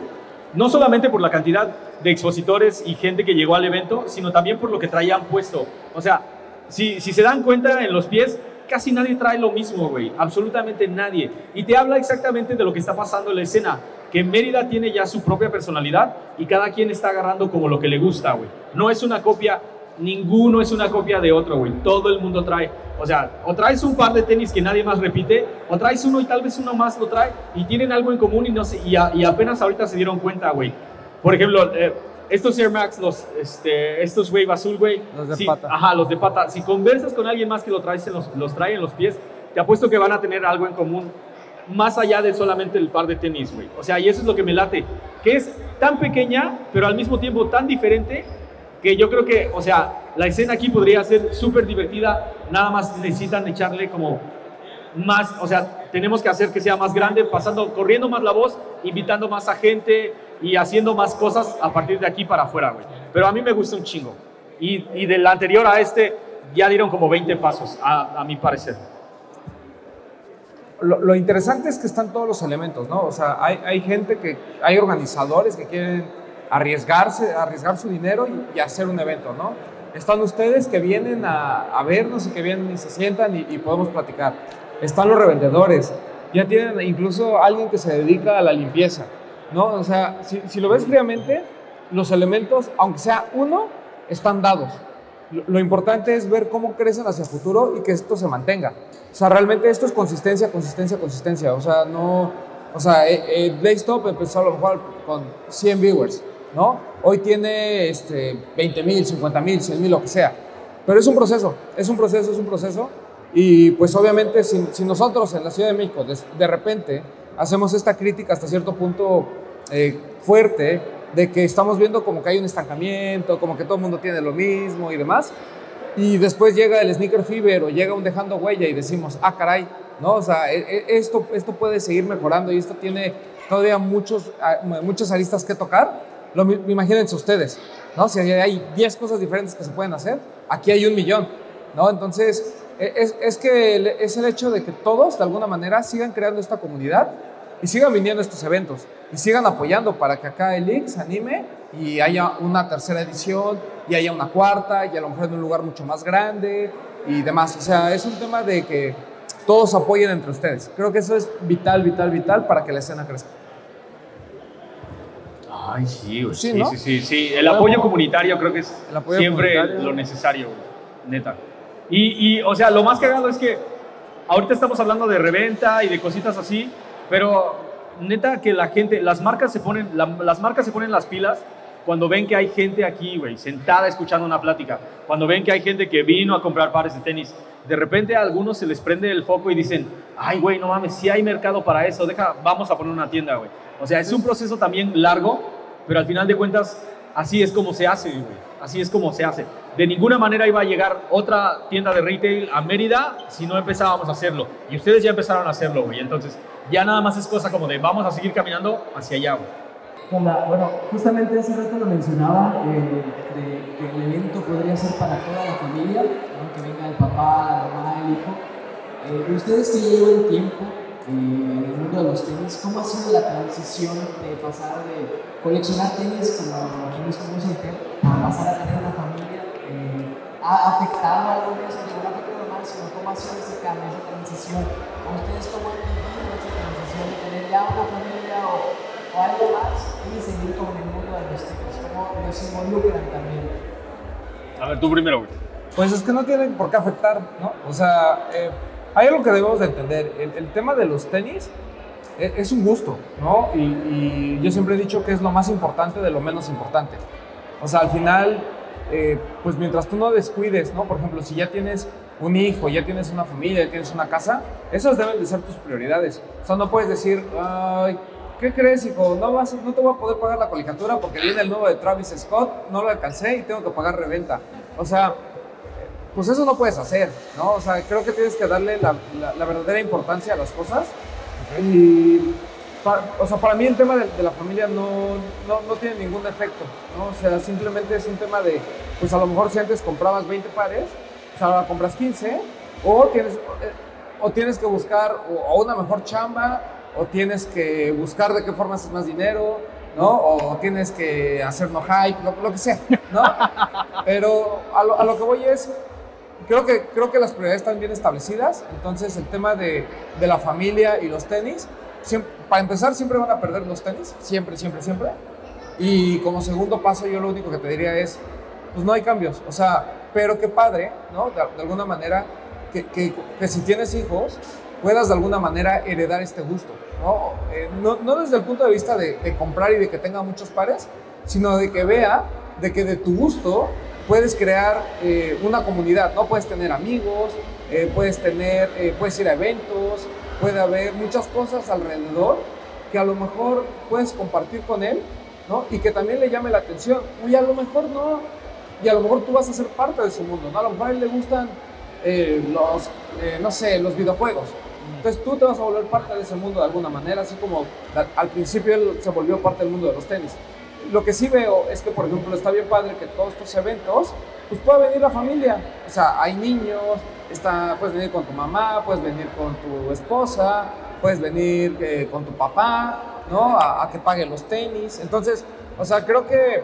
No solamente por la cantidad de expositores y gente que llegó al evento, sino también por lo que traían puesto. O sea, si, si se dan cuenta en los pies, casi nadie trae lo mismo, güey. Absolutamente nadie. Y te habla exactamente de lo que está pasando en la escena. Que Mérida tiene ya su propia personalidad y cada quien está agarrando como lo que le gusta, güey. No es una copia, ninguno es una copia de otro, güey. Todo el mundo trae. O sea, o traes un par de tenis que nadie más repite, o traes uno y tal vez uno más lo trae y tienen algo en común y, no sé, y, apenas ahorita se dieron cuenta, güey. Por ejemplo, eh, estos Air Max, los, este, estos Wave Azul, güey. Los de pata. Ajá, los de pata. Si conversas con alguien más que lo trae, los, los trae en los pies, te apuesto que van a tener algo en común más allá de solamente el par de tenis, güey. O sea, y eso es lo que me late, que es tan pequeña, pero al mismo tiempo tan diferente, que yo creo que, o sea, la escena aquí podría ser súper divertida, nada más necesitan echarle como más, o sea, tenemos que hacer que sea más grande, pasando, corriendo más la voz, invitando más a gente, y haciendo más cosas a partir de aquí para afuera, güey. Pero a mí me gusta un chingo. Y, y del anterior a este ya dieron como 20 pasos, a, mi parecer. Lo, interesante es que están todos los elementos, ¿no? O sea, hay, gente que, hay organizadores que quieren arriesgarse, arriesgar su dinero y, hacer un evento, ¿no? Están ustedes que vienen a, a vernos y que vienen y se sientan y podemos platicar. Están los revendedores, ya tienen incluso alguien que se dedica a la limpieza. ¿No? O sea, si, lo ves fríamente, los elementos, aunque sea uno, están dados. Lo, importante es ver cómo crecen hacia el futuro y que esto se mantenga. O sea, realmente esto es consistencia, consistencia, consistencia. O sea, no... O sea, eh, eh empezó a lo mejor con 100 viewers, ¿no? Hoy tiene este, 20 mil, 50 mil, 100 mil, lo que sea. Pero es un proceso, es un proceso, es un proceso. Y pues obviamente si, nosotros en la Ciudad de México de repente hacemos esta crítica hasta cierto punto eh, fuerte de que estamos viendo como que hay un estancamiento, como que todo el mundo tiene lo mismo y demás. Y después llega el sneaker fever o llega un dejando huella y decimos, ah, caray, ¿no? O sea, e, e, esto, esto puede seguir mejorando y esto tiene todavía muchos, muchas aristas que tocar. Lo, imagínense ustedes, ¿no? Si hay 10 cosas diferentes que se pueden hacer, aquí hay un millón, ¿no? Entonces, es, es que es el hecho de que todos, de alguna manera, sigan creando esta comunidad y sigan viniendo a estos eventos y sigan apoyando para que acá el League se anime y haya una tercera edición y haya una cuarta y a lo mejor en un lugar mucho más grande y demás. O sea, es un tema de que todos apoyen entre ustedes. Creo que eso es vital, vital, vital para que la escena crezca. Ay, sí, güey. Sí, Sí, ¿no? sí, sí, sí. El apoyo comunitario creo que es siempre lo necesario, güey. Neta. Y, y, o sea, lo más cagado es que ahorita estamos hablando de reventa y de cositas así, pero neta que la gente, las marcas se ponen, la- las marcas se ponen las pilas cuando ven que hay gente aquí, güey, sentada escuchando una plática, cuando ven que hay gente que vino a comprar pares de tenis, de repente a algunos se les prende el foco y dicen, ay, güey, no mames, si hay mercado para eso, deja, vamos a poner una tienda, güey. O sea, es un proceso también largo, pero al final de cuentas, así es como se hace, güey. Así es como se hace. De ninguna manera iba a llegar otra tienda de retail a Mérida si no empezábamos a hacerlo. Y ustedes ya empezaron a hacerlo, güey. Entonces, ya nada más es cosa como de vamos a seguir caminando hacia allá, güey. Bueno, justamente hace rato lo mencionaba, eh, de que el evento podría ser para toda la familia, ¿no? que venga el papá, la mamá, el hijo. Eh, ustedes que llevan tiempo eh, en el mundo de los tenis, ¿cómo ha sido la transición de pasar de coleccionar tenis como como Usain a pasar a tener una afectado algo de eso? No ha afectado más, sino cómo ha sido ese cambio, esa transición. ¿A ustedes cómo han vivido esa transición de tener ya una familia o, o algo más y seguir con el mundo de los tenis? ¿Cómo los involucran también? A ver, tú primero, güey. Pues es que no tienen por qué afectar, ¿no? O sea, eh, hay algo que debemos de entender. El, el tema de los tenis e- es, un gusto, ¿no? Y, y yo siempre he dicho que es lo más importante de lo menos importante. O sea, al final, eh, pues mientras tú no descuides, ¿no? Por ejemplo, si ya tienes un hijo, ya tienes una familia, ya tienes una casa, esas deben de ser tus prioridades. O sea, no puedes decir, ay, ¿qué crees, hijo? No, vas, no te voy a poder pagar la colegiatura porque viene el nuevo de Travis Scott, no lo alcancé y tengo que pagar reventa. O sea, pues eso no puedes hacer, ¿no? O sea, creo que tienes que darle la, la- la verdadera importancia a las cosas. Y, pa- o sea, para mí el tema de, de la familia no, no, no tiene ningún efecto, ¿no? O sea, simplemente es un tema de, pues a lo mejor si antes comprabas 20 pares, pues ahora compras 15, o tienes, eh, o tienes que buscar o una mejor chamba, o tienes que buscar de qué forma haces más dinero, ¿no? O tienes que hacer no hype, lo, lo que sea, ¿no? Pero a lo, a lo que voy es, creo que, creo que las prioridades están bien establecidas, entonces el tema de, de la familia y los tenis, para empezar siempre van a perder los tenis, siempre, siempre, siempre. Y como segundo paso yo lo único que te diría es, pues no hay cambios, o sea, pero qué padre, ¿no? De, alguna manera, que, que, que si tienes hijos, puedas de alguna manera heredar este gusto, ¿no? Eh, no, no desde el punto de vista de, de comprar y de que tenga muchos pares, sino de que vea de que de tu gusto puedes crear eh, una comunidad, ¿no? Puedes tener amigos, eh, puedes tener, eh, puedes ir a eventos, puede haber muchas cosas alrededor que a lo mejor puedes compartir con él, ¿no? Y que también le llame la atención. Y a lo mejor no, y a lo mejor tú vas a ser parte de su mundo, ¿no? A lo mejor a él le gustan eh, los, eh, no sé, los videojuegos. Entonces tú te vas a volver parte de ese mundo de alguna manera, así como al, al principio él se volvió parte del mundo de los tenis. Lo que sí veo es que, por ejemplo, está bien padre que todos estos eventos, pues pueda venir la familia. O sea, hay niños, está, puedes venir con tu mamá, puedes venir con tu esposa, puedes venir eh, con tu papá, ¿no? A, a que pague los tenis. Entonces, o sea, creo que...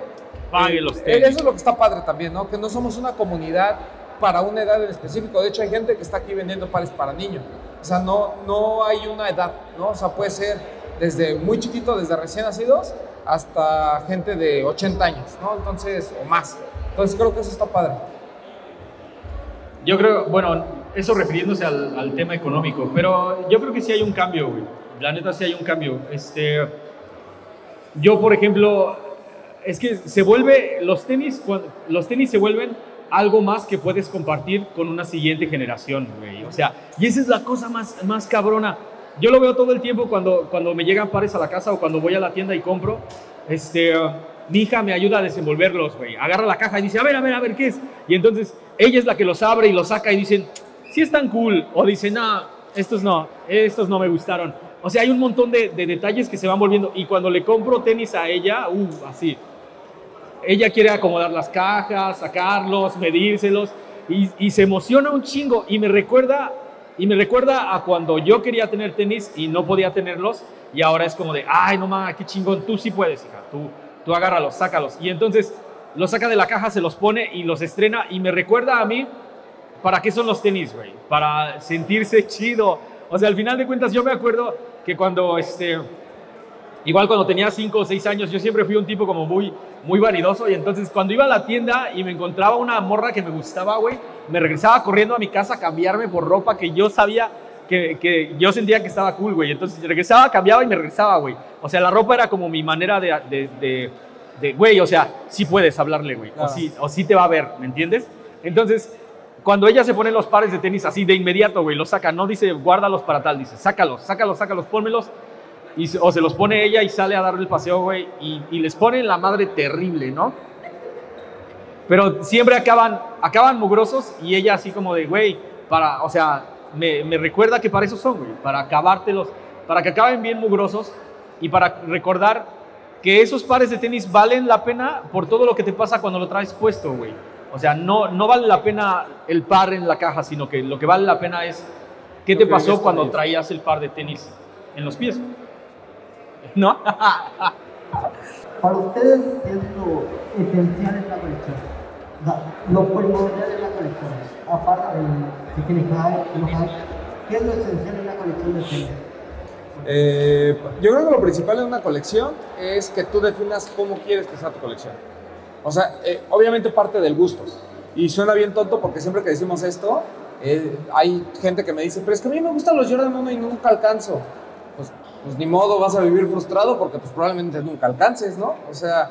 Pague eh, los eh, tenis. Eso es lo que está padre también, ¿no? Que no somos una comunidad para una edad en específico. De hecho, hay gente que está aquí vendiendo pares para niños. O sea, no, no hay una edad, ¿no? O sea, puede ser desde muy chiquito, desde recién nacidos, hasta gente de 80 años, ¿no? Entonces, o más. Entonces, creo que eso está padre. Yo creo, bueno, eso refiriéndose al, al tema económico, pero yo creo que sí hay un cambio, güey. La neta sí hay un cambio. Este, yo, por ejemplo, es que se vuelve, los tenis, los tenis se vuelven algo más que puedes compartir con una siguiente generación, güey. O sea, y esa es la cosa más, más cabrona. Yo lo veo todo el tiempo cuando, cuando me llegan pares a la casa o cuando voy a la tienda y compro. Este, uh, mi hija me ayuda a desenvolverlos, güey. Agarra la caja y dice, a ver, a ver, a ver, ¿qué es? Y entonces ella es la que los abre y los saca y dicen, sí están cool. O dicen, no, estos no, estos no me gustaron. O sea, hay un montón de, de detalles que se van volviendo. Y cuando le compro tenis a ella, uh, así. Ella quiere acomodar las cajas, sacarlos, medírselos. Y se emociona un chingo. Y me recuerda Y me recuerda a cuando yo quería tener tenis y no podía tenerlos y ahora es como de, ay, no mames, qué chingón, tú sí puedes, hija, tú, tú agárralos, sácalos. Y entonces los saca de la caja, se los pone y los estrena y me recuerda a mí, ¿para qué son los tenis, güey? Para sentirse chido. O sea, al final de cuentas yo me acuerdo que cuando, este, igual cuando tenía 5 o 6 años, yo siempre fui un tipo como muy, muy vanidoso y entonces cuando iba a la tienda y me encontraba una morra que me gustaba, güey, me regresaba corriendo a mi casa a cambiarme por ropa que yo sabía que, que yo sentía que estaba cool, güey. Entonces regresaba, cambiaba y me regresaba, güey. O sea, la ropa era como mi manera de, de, de, de güey, o sea, sí puedes hablarle, güey. O, sí, o sí te va a ver, ¿me entiendes? Entonces, cuando ella se pone los pares de tenis así de inmediato, güey, los saca, no dice guárdalos para tal, dice sácalos, sácalos, sácalos, pónmelos. Y, o se los pone ella y sale a darle el paseo, güey, y, y les pone la madre terrible, ¿no? Pero siempre acaban, acaban mugrosos y ella así como de, güey, para, o sea, me, me recuerda que para eso son, güey, para acabártelos, para que acaben bien mugrosos y para recordar que esos pares de tenis valen la pena por todo lo que te pasa cuando lo traes puesto, güey. O sea, no, no vale la pena el par en la caja, sino que lo que vale la pena es qué te pasó cuando traías el par de tenis en los pies. ¿No? Para ustedes, ¿qué es lo esencial en la colección? O sea, lo primordial en la colección. Aparte del si hype, ¿qué es lo esencial en la colección de tenis? Eh, yo creo que lo principal en una colección es que tú definas cómo quieres que sea tu colección. O sea, eh, obviamente parte del gusto. Y suena bien tonto porque siempre que decimos esto, eh, hay gente que me dice, pero es que a mí me gustan los Jordan 1 y nunca alcanzo. Pues, pues ni modo, vas a vivir frustrado porque pues probablemente nunca alcances, ¿no? O sea,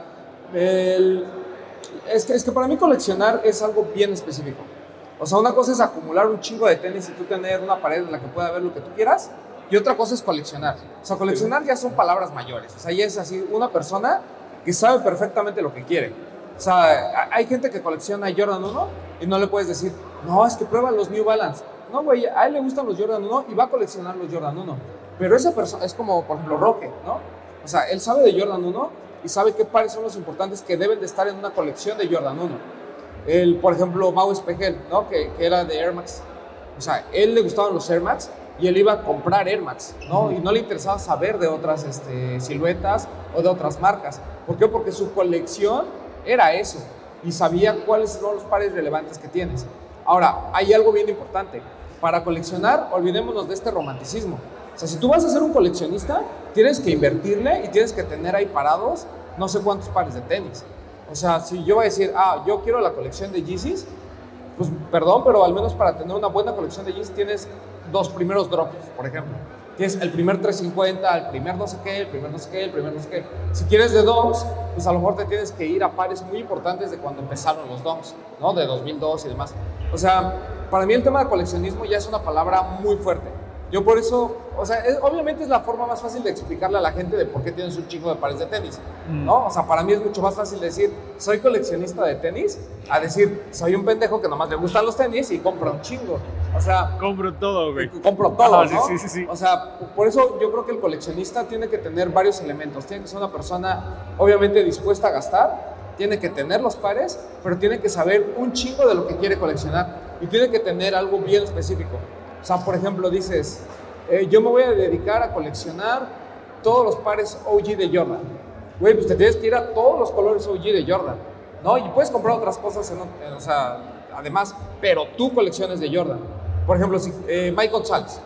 es, que, es que para mí coleccionar es algo bien específico. O sea, una cosa es acumular un chingo de tenis y tú tener una pared en la que pueda ver lo que tú quieras. Y otra cosa es coleccionar. O sea, coleccionar ya son palabras mayores. O sea, ya es así, una persona que sabe perfectamente lo que quiere. O sea, hay gente que colecciona Jordan 1 y no le puedes decir, no, es que prueba los New Balance. No, güey, a él le gustan los Jordan 1 y va a coleccionar los Jordan 1. Pero esa persona es como, por ejemplo, Roque, ¿no? O sea, él sabe de Jordan 1 y sabe qué pares son los importantes que deben de estar en una colección de Jordan 1. El, por ejemplo, Mau Espejel, ¿no? Que, que era de Air Max. O sea, él le gustaban los Air Max y él iba a comprar Air Max, ¿no? Y no le interesaba saber de otras este, siluetas o de otras marcas. ¿Por qué? Porque su colección era eso y sabía cuáles son los pares relevantes que tienes. Ahora, hay algo bien importante. Para coleccionar, olvidémonos de este romanticismo. O sea, si tú vas a ser un coleccionista, tienes que invertirle y tienes que tener ahí parados no sé cuántos pares de tenis. O sea, si yo voy a decir, ah, yo quiero la colección de Yeezys, pues perdón, pero al menos para tener una buena colección de jeans tienes dos primeros drops, por ejemplo. Tienes el primer 350, el primer no sé qué, el primer no sé qué, el primer no sé qué. Si quieres de dos, pues a lo mejor te tienes que ir a pares muy importantes de cuando empezaron los DOMs, ¿no? De 2002 y demás. O sea, para mí el tema de coleccionismo ya es una palabra muy fuerte. Yo por eso, o sea, es- obviamente es la forma más fácil de explicarle a la gente de por qué tienes un chingo de pares de tenis, ¿no? O sea, para mí es mucho más fácil decir, soy coleccionista de tenis, a decir, soy un pendejo que nomás le gustan los tenis y compra un chingo. O sea, Compro todo, güey. compro todo, sí, ¿no? sí, sí, sí. O sea, por eso yo creo que el coleccionista tiene que tener varios elementos. Tiene que ser una persona, obviamente, dispuesta a gastar, tiene que tener los pares, pero tiene que saber un chingo de lo que quiere coleccionar y tiene que tener algo bien específico. O sea, por ejemplo, dices, eh, yo me voy a dedicar a coleccionar todos los pares OG de Jordan. Güey, pues te tienes que ir a todos los colores OG de Jordan, ¿no? Y puedes comprar otras cosas, en, ot- o sea, además, pero tú colecciones de Jordan. Por ejemplo, si, eh, Mike González.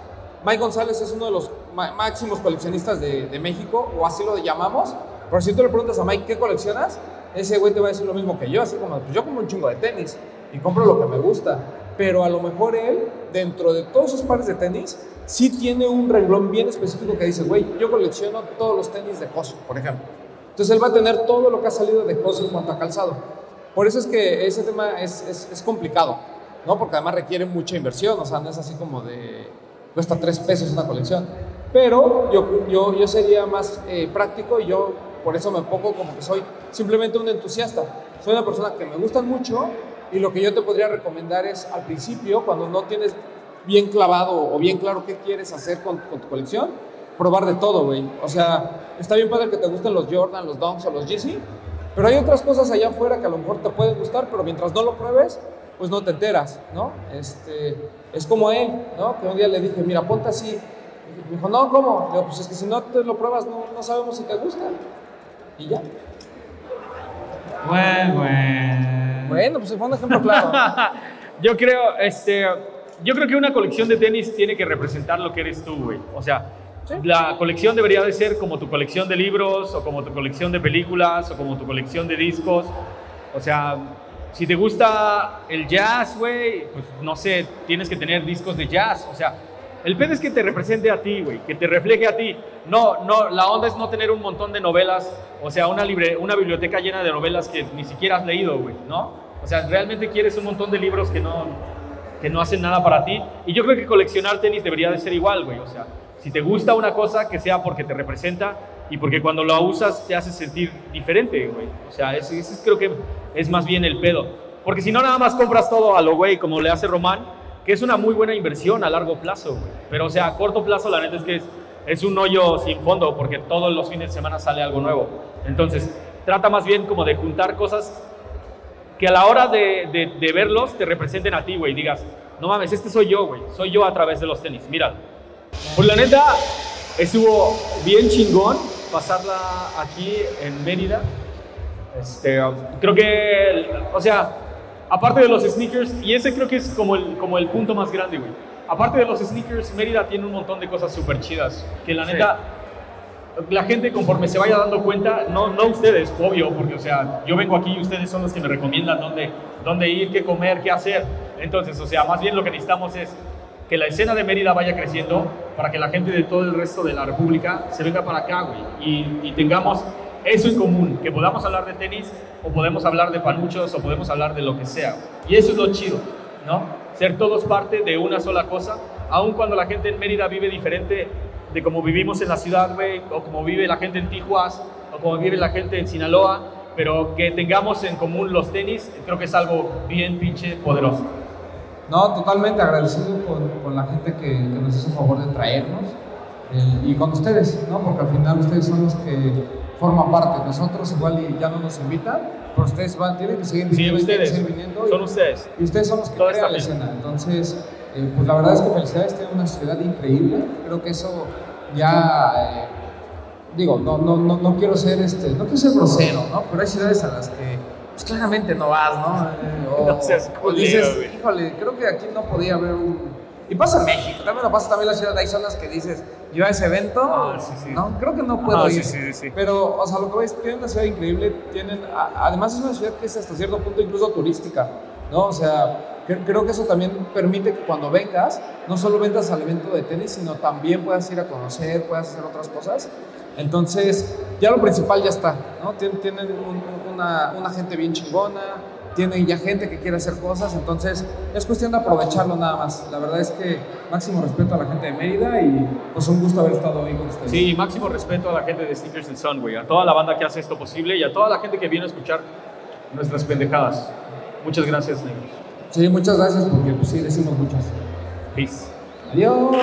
Mike González es uno de los máximos coleccionistas de, de México, o así lo llamamos. Pero si tú le preguntas a Mike, ¿qué coleccionas? Ese güey te va a decir lo mismo que yo, así como, pues yo compro un chingo de tenis y compro lo que me gusta. Pero a lo mejor él, dentro de todos esos pares de tenis, sí tiene un renglón bien específico que dice, güey, yo colecciono todos los tenis de Coso, por ejemplo. Entonces él va a tener todo lo que ha salido de Coso en cuanto a calzado. Por eso es que ese tema es, es, es complicado, ¿no? Porque además requiere mucha inversión, o sea, no es así como de, cuesta tres pesos una colección. Pero yo, yo, yo sería más eh, práctico y yo por eso me pongo como que soy simplemente un entusiasta. Soy una persona que me gustan mucho y lo que yo te podría recomendar es al principio, cuando no tienes bien clavado o bien claro qué quieres hacer con, tu colección, probar de todo, güey. O sea, está bien padre que te gusten los Jordan, los Dunks o los Yeezy, pero hay otras cosas allá afuera que a lo mejor te pueden gustar, pero mientras no lo pruebes, pues no te enteras, ¿no? Este, es como él, ¿no? Que un día le dije, mira, ponte así. Me dijo, no, ¿cómo? Digo, pues es que si no te lo pruebas, no, no sabemos si te gusta. Y ya. Bueno, bueno. Bueno, pues fue un ejemplo claro. Yo creo, este, yo creo que una colección de tenis tiene que representar lo que eres tú, güey. O sea, la colección debería de ser como tu colección de libros, o como tu colección de películas, o como tu colección de discos. O sea, si te gusta el jazz, güey, pues no sé, tienes que tener discos de jazz. O sea, el pedo es que te represente a ti, güey, que te refleje a ti. No, no, la onda es no tener un montón de novelas, o sea, una, libre, una biblioteca llena de novelas que ni siquiera has leído, güey, ¿no? O sea, realmente quieres un montón de libros que no, que no hacen nada para ti. Y yo creo que coleccionar tenis debería de ser igual, güey. O sea, si te gusta una cosa, que sea porque te representa y porque cuando la usas te hace sentir diferente, güey. O sea, ese, ese creo que es más bien el pedo. Porque si no, nada más compras todo a lo güey, como le hace Román, que es una muy buena inversión a largo plazo. Pero, o sea, a corto plazo, la neta es que es, es un hoyo sin fondo, porque todos los fines de semana sale algo nuevo. Entonces, trata más bien como de juntar cosas que a la hora de, de- de verlos te representen a ti, güey. Digas, no mames, este soy yo, güey. Soy yo a través de los tenis. Mira. Pues la neta, estuvo bien chingón pasarla aquí en Mérida. Este, creo que, o sea, aparte de los sneakers, y ese creo que es como el, como el punto más grande, güey. Aparte de los sneakers, Mérida tiene un montón de cosas súper chidas. Que la neta, la gente conforme se vaya dando cuenta, no, no ustedes, obvio, porque o sea, yo vengo aquí y ustedes son los que me recomiendan dónde, dónde ir, qué comer, qué hacer. Entonces, o sea, más bien lo que necesitamos es que la escena de Mérida vaya creciendo para que la gente de todo el resto de la República se venga para acá, güey, y, y tengamos eso en común, que podamos hablar de tenis, o podemos hablar de panuchos, o podemos hablar de lo que sea. Y eso es lo chido, ¿no? Ser todos parte de una sola cosa, aun cuando la gente en Mérida vive diferente de cómo vivimos en la ciudad, güey, o como vive la gente en Tijuas, o como vive la gente en Sinaloa, pero que tengamos en común los tenis, creo que es algo bien pinche poderoso. No, totalmente agradecido con, con la gente que, que nos hizo favor de traernos eh, y con ustedes, ¿no? Porque al final ustedes son los que forman parte. Nosotros igual y ya no nos invitan, pero ustedes van, tienen que seguir Sí, viniendo, que ustedes, seguir viniendo. son y- ustedes. Y ustedes son los que Toda crean la escena. Entonces, eh, pues la verdad es que felicidades, tienen una ciudad increíble. Creo que eso ya, eh, digo, no, no, no, no quiero ser, este, no quiero ser grosero, ¿no? Pero hay ciudades a las que, pues claramente no vas, ¿no? Eh, o, No seas o culero, dices, güey. híjole, creo que aquí no podía haber un... Y pasa en México, también lo pasa también en la ciudad, hay zonas que dices, yo a ese evento, Ah, sí, sí. no, creo que no puedo Ah, ir. sí. Pero, o sea, lo que ves, tienen una ciudad increíble, tienen, a- además es una ciudad que es hasta cierto punto incluso turística, ¿no? O sea, cre- creo que eso también permite que cuando vengas, no solo vengas al evento de tenis, sino también puedas ir a conocer, puedas hacer otras cosas. Entonces, ya lo principal ya está, ¿no? Tien- Tienen un- una, una gente bien chingona, tienen ya gente que quiere hacer cosas, entonces es cuestión de aprovecharlo nada más. La verdad es que máximo respeto a la gente de Mérida y pues un gusto haber estado hoy con ustedes. Sí, máximo respeto a la gente de Stickers and Son, güey, a toda la banda que hace esto posible y a toda la gente que viene a escuchar nuestras pendejadas. Muchas gracias, negros. Sí, muchas gracias porque pues sí, decimos muchas. Peace. Adiós.